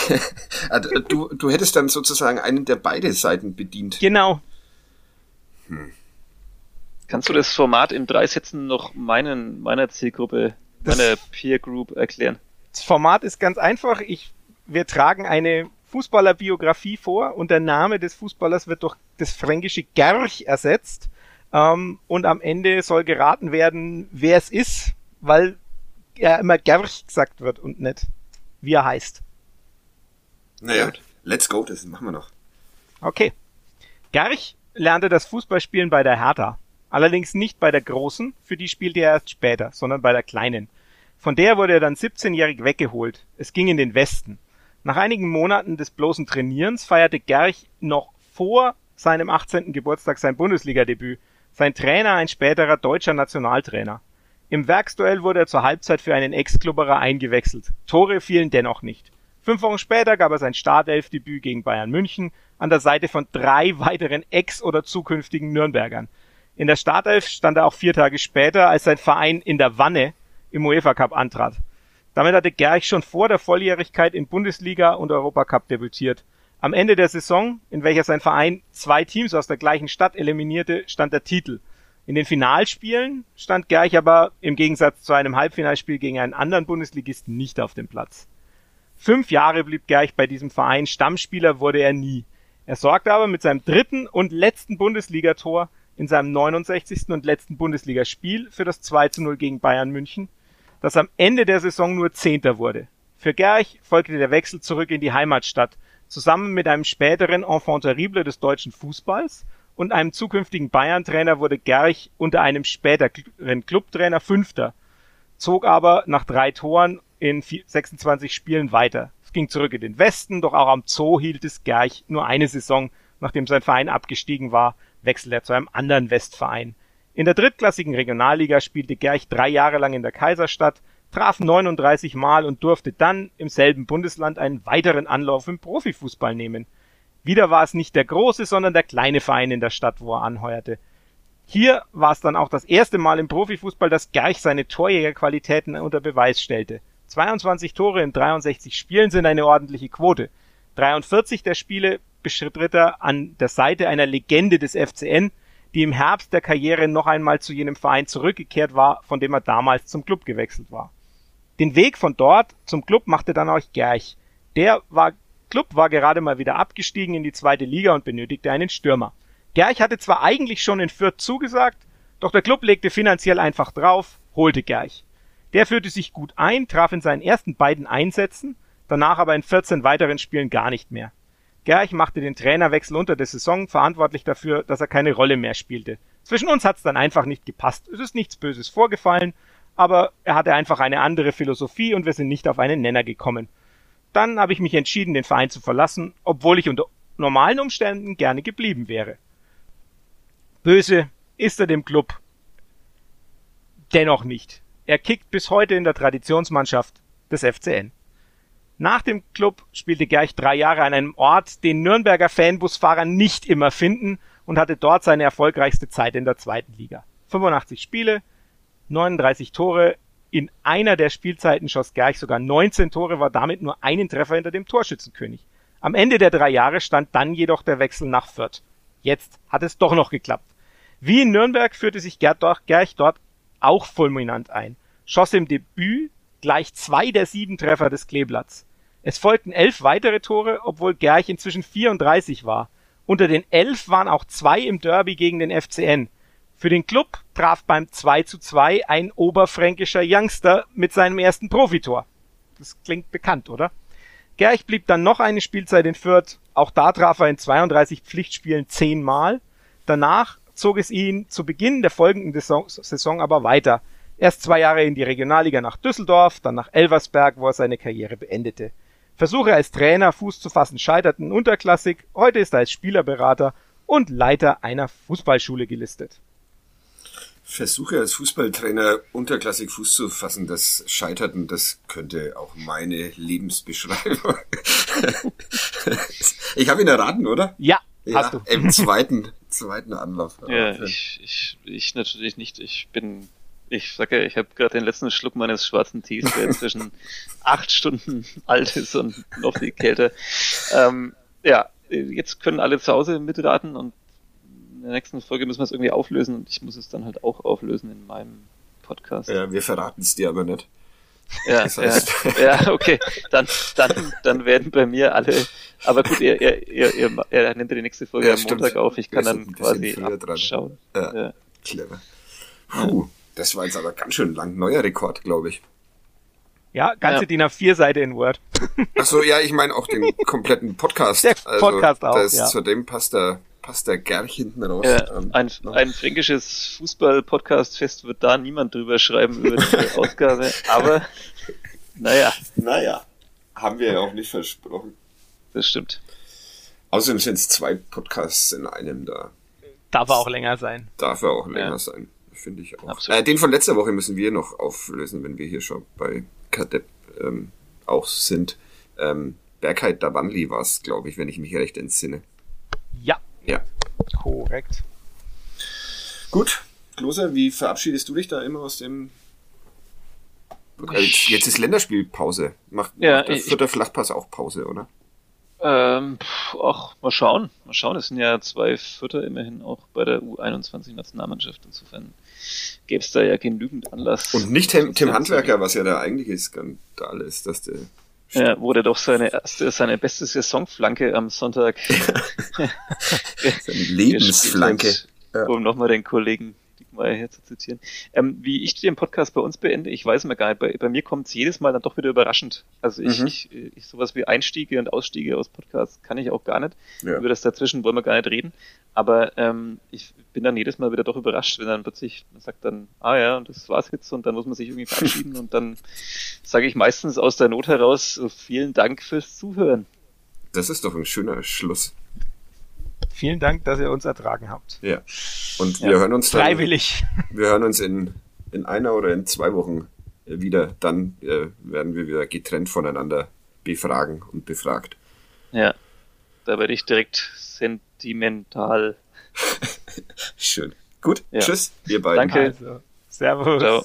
also, du, du hättest dann sozusagen einen der beide Seiten bedient. Genau. Hm. Kannst du das Format in drei Sätzen noch meinen, meiner Zielgruppe, meiner Peer Group erklären? Das Format ist ganz einfach. Ich, wir tragen eine Fußballerbiografie vor und der Name des Fußballers wird durch das fränkische Gerch ersetzt. Ähm, und am Ende soll geraten werden, wer es ist, weil er immer Gerch gesagt wird und nicht wie er heißt. Naja, Gut. let's go, das machen wir noch. Okay. Gerch lernte das Fußballspielen bei der Hertha. Allerdings nicht bei der Großen, für die spielte er erst später, sondern bei der Kleinen. Von der wurde er dann 17-jährig weggeholt. Es ging in den Westen. Nach einigen Monaten des bloßen Trainierens feierte Gerch noch vor seinem 18. Geburtstag sein Bundesligadebüt. Sein Trainer ein späterer deutscher Nationaltrainer. Im Werksduell wurde er zur Halbzeit für einen Ex-Klubberer eingewechselt. Tore fielen dennoch nicht. Fünf Wochen später gab er sein Startelfdebüt gegen Bayern München an der Seite von drei weiteren Ex- oder zukünftigen Nürnbergern. In der Startelf stand er auch vier Tage später, als sein Verein in der Wanne im UEFA Cup antrat. Damit hatte Gerch schon vor der Volljährigkeit in Bundesliga und Europacup debütiert. Am Ende der Saison, in welcher sein Verein zwei Teams aus der gleichen Stadt eliminierte, stand der Titel – in den Finalspielen stand Gerch aber im Gegensatz zu einem Halbfinalspiel gegen einen anderen Bundesligisten nicht auf dem Platz. Fünf Jahre blieb Gerch bei diesem Verein, Stammspieler wurde er nie. Er sorgte aber mit seinem dritten und letzten Bundesligator in seinem 69. und letzten Bundesligaspiel für das 2 zu 0 gegen Bayern München, das am Ende der Saison nur Zehnter wurde. Für Gerch folgte der Wechsel zurück in die Heimatstadt, zusammen mit einem späteren Enfant terrible des deutschen Fußballs und einem zukünftigen Bayern-Trainer wurde Gerch unter einem späteren Clubtrainer Fünfter, zog aber nach drei Toren in 26 Spielen weiter. Es ging zurück in den Westen, doch auch am Zoo hielt es Gerch nur eine Saison, nachdem sein Verein abgestiegen war, wechselte er zu einem anderen Westverein. In der drittklassigen Regionalliga spielte Gerch drei Jahre lang in der Kaiserstadt, traf 39 Mal und durfte dann im selben Bundesland einen weiteren Anlauf im Profifußball nehmen. Wieder war es nicht der große, sondern der kleine Verein in der Stadt, wo er anheuerte. Hier war es dann auch das erste Mal im Profifußball, dass Gerch seine Torjägerqualitäten unter Beweis stellte. 22 Tore in 63 Spielen sind eine ordentliche Quote. 43 der Spiele bestritt er an der Seite einer Legende des FCN, die im Herbst der Karriere noch einmal zu jenem Verein zurückgekehrt war, von dem er damals zum Club gewechselt war. Den Weg von dort zum Club machte dann auch Gerch. Der war Klub war gerade mal wieder abgestiegen in die zweite Liga und benötigte einen Stürmer. Gerch hatte zwar eigentlich schon in Fürth zugesagt, doch der Klub legte finanziell einfach drauf, holte Gerch. Der führte sich gut ein, traf in seinen ersten beiden Einsätzen, danach aber in 14 weiteren Spielen gar nicht mehr. Gerch machte den Trainerwechsel unter der Saison verantwortlich dafür, dass er keine Rolle mehr spielte. Zwischen uns hat's dann einfach nicht gepasst. Es ist nichts Böses vorgefallen, aber er hatte einfach eine andere Philosophie und wir sind nicht auf einen Nenner gekommen. Dann habe ich mich entschieden, den Verein zu verlassen, obwohl ich unter normalen Umständen gerne geblieben wäre. Böse ist er dem Club dennoch nicht. Er kickt bis heute in der Traditionsmannschaft des FCN. Nach dem Club spielte Gerch drei Jahre an einem Ort, den Nürnberger Fanbusfahrer nicht immer finden und hatte dort seine erfolgreichste Zeit in der zweiten Liga. 85 Spiele, 39 Tore, in einer der Spielzeiten schoss Gerch sogar 19 Tore, war damit nur einen Treffer hinter dem Torschützenkönig. Am Ende der drei Jahre stand dann jedoch der Wechsel nach Fürth. Jetzt hat es doch noch geklappt. Wie in Nürnberg führte sich Gerch dort auch fulminant ein, schoss im Debüt gleich zwei der sieben Treffer des Kleeblatts. Es folgten elf weitere Tore, obwohl Gerch inzwischen 34 war. Unter den elf waren auch zwei im Derby gegen den FCN. Für den Club traf beim 2 zu 2 ein oberfränkischer Youngster mit seinem ersten Profitor. Das klingt bekannt, oder? Gerch blieb dann noch eine Spielzeit in Fürth. Auch da traf er in 32 Pflichtspielen zehnmal. Danach zog es ihn zu Beginn der folgenden Saison aber weiter. Erst zwei Jahre in die Regionalliga nach Düsseldorf, dann nach Elversberg, wo er seine Karriere beendete. Versuche als Trainer Fuß zu fassen scheiterten unterklassig, heute ist er als Spielerberater und Leiter einer Fußballschule gelistet. Versuche als Fußballtrainer unterklassig Fuß zu fassen, das Scheiterten, das könnte auch meine Lebensbeschreibung. ich habe ihn erraten, oder? Ja, ja, hast du. Im zweiten, zweiten Anlauf. Ja, ich, ich, ich natürlich nicht. Ich bin, ich sage, ich habe gerade den letzten Schluck meines schwarzen Tees, der inzwischen acht Stunden alt ist und noch viel kälter. Ähm, ja, jetzt können alle zu Hause mitraten und der nächsten Folge müssen wir es irgendwie auflösen und ich muss es dann halt auch auflösen in meinem Podcast. Ja, wir verraten es dir aber nicht. Ja, das heißt. ja, ja, okay. Dann, dann, dann werden bei mir alle. Aber gut, ihr, ihr, ihr, ihr, ihr nennt ja die nächste Folge ja, am Montag auf. Ich kann dann quasi schauen. Ja, ja. Clever. Puh, das war jetzt aber ganz schön lang. Neuer Rekord, glaube ich. Ja, ganze ja. DIN A4 Seite in Word. Ach so, ja, ich meine auch den kompletten Podcast. Der Podcast also, auch, das, ja. Zu dem passt der passt der Gerch hinten raus. Ja, ähm, ein, ein fränkisches Fußball-Podcast-Fest wird da niemand drüber schreiben über die Ausgabe, aber naja. Naja, haben wir ja auch nicht versprochen. Das stimmt. Außerdem sind es zwei Podcasts in einem da. Darf er auch länger sein. Darf er auch länger ja. sein, finde ich auch. Äh, den von letzter Woche müssen wir noch auflösen, wenn wir hier schon bei Kadepp ähm, auch sind. Ähm, Bergheit Davanli war es, glaube ich, wenn ich mich recht entsinne. Ja, ja. Korrekt. Gut. Klose, wie verabschiedest du dich da immer aus dem Jetzt ist Länderspielpause. Macht, ja, macht der vierte Flachpass auch Pause, oder? Ähm, ach, mal schauen. Mal schauen. Es sind ja zwei Vierter immerhin auch bei der U21-Nationalmannschaft. Insofern gäbe es da ja genügend Anlass. Und nicht Tim, Tim Handwerker, was ja der eigentliche Skandal ist, dass der ja, wurde doch seine erste, seine beste Saisonflanke am Sonntag. Lebensflanke. Hat, um nochmal den Kollegen Dickmeyer hier zu zitieren. Ähm, wie ich den Podcast bei uns beende, ich weiß mir gar nicht, bei, bei mir kommt es jedes Mal dann doch wieder überraschend. Also ich, mhm. ich, ich, sowas wie Einstiege und Ausstiege aus Podcasts kann ich auch gar nicht. Ja. Über das dazwischen wollen wir gar nicht reden. Aber ähm, ich bin dann jedes Mal wieder doch überrascht, wenn dann plötzlich, man sagt dann, ah ja, und das war's jetzt und dann muss man sich irgendwie verabschieden und dann sage ich meistens aus der Not heraus, vielen Dank fürs Zuhören. Das ist doch ein schöner Schluss. Vielen Dank, dass ihr uns ertragen habt. Ja. Und wir ja, hören uns dann. Freiwillig. Wir hören uns in, in einer oder in zwei Wochen wieder. Dann äh, werden wir wieder getrennt voneinander befragen und befragt. Ja. Da werde ich direkt sentimental. Schön. Gut. Ja. Tschüss, ihr beiden. Danke. Also, servus. Ciao.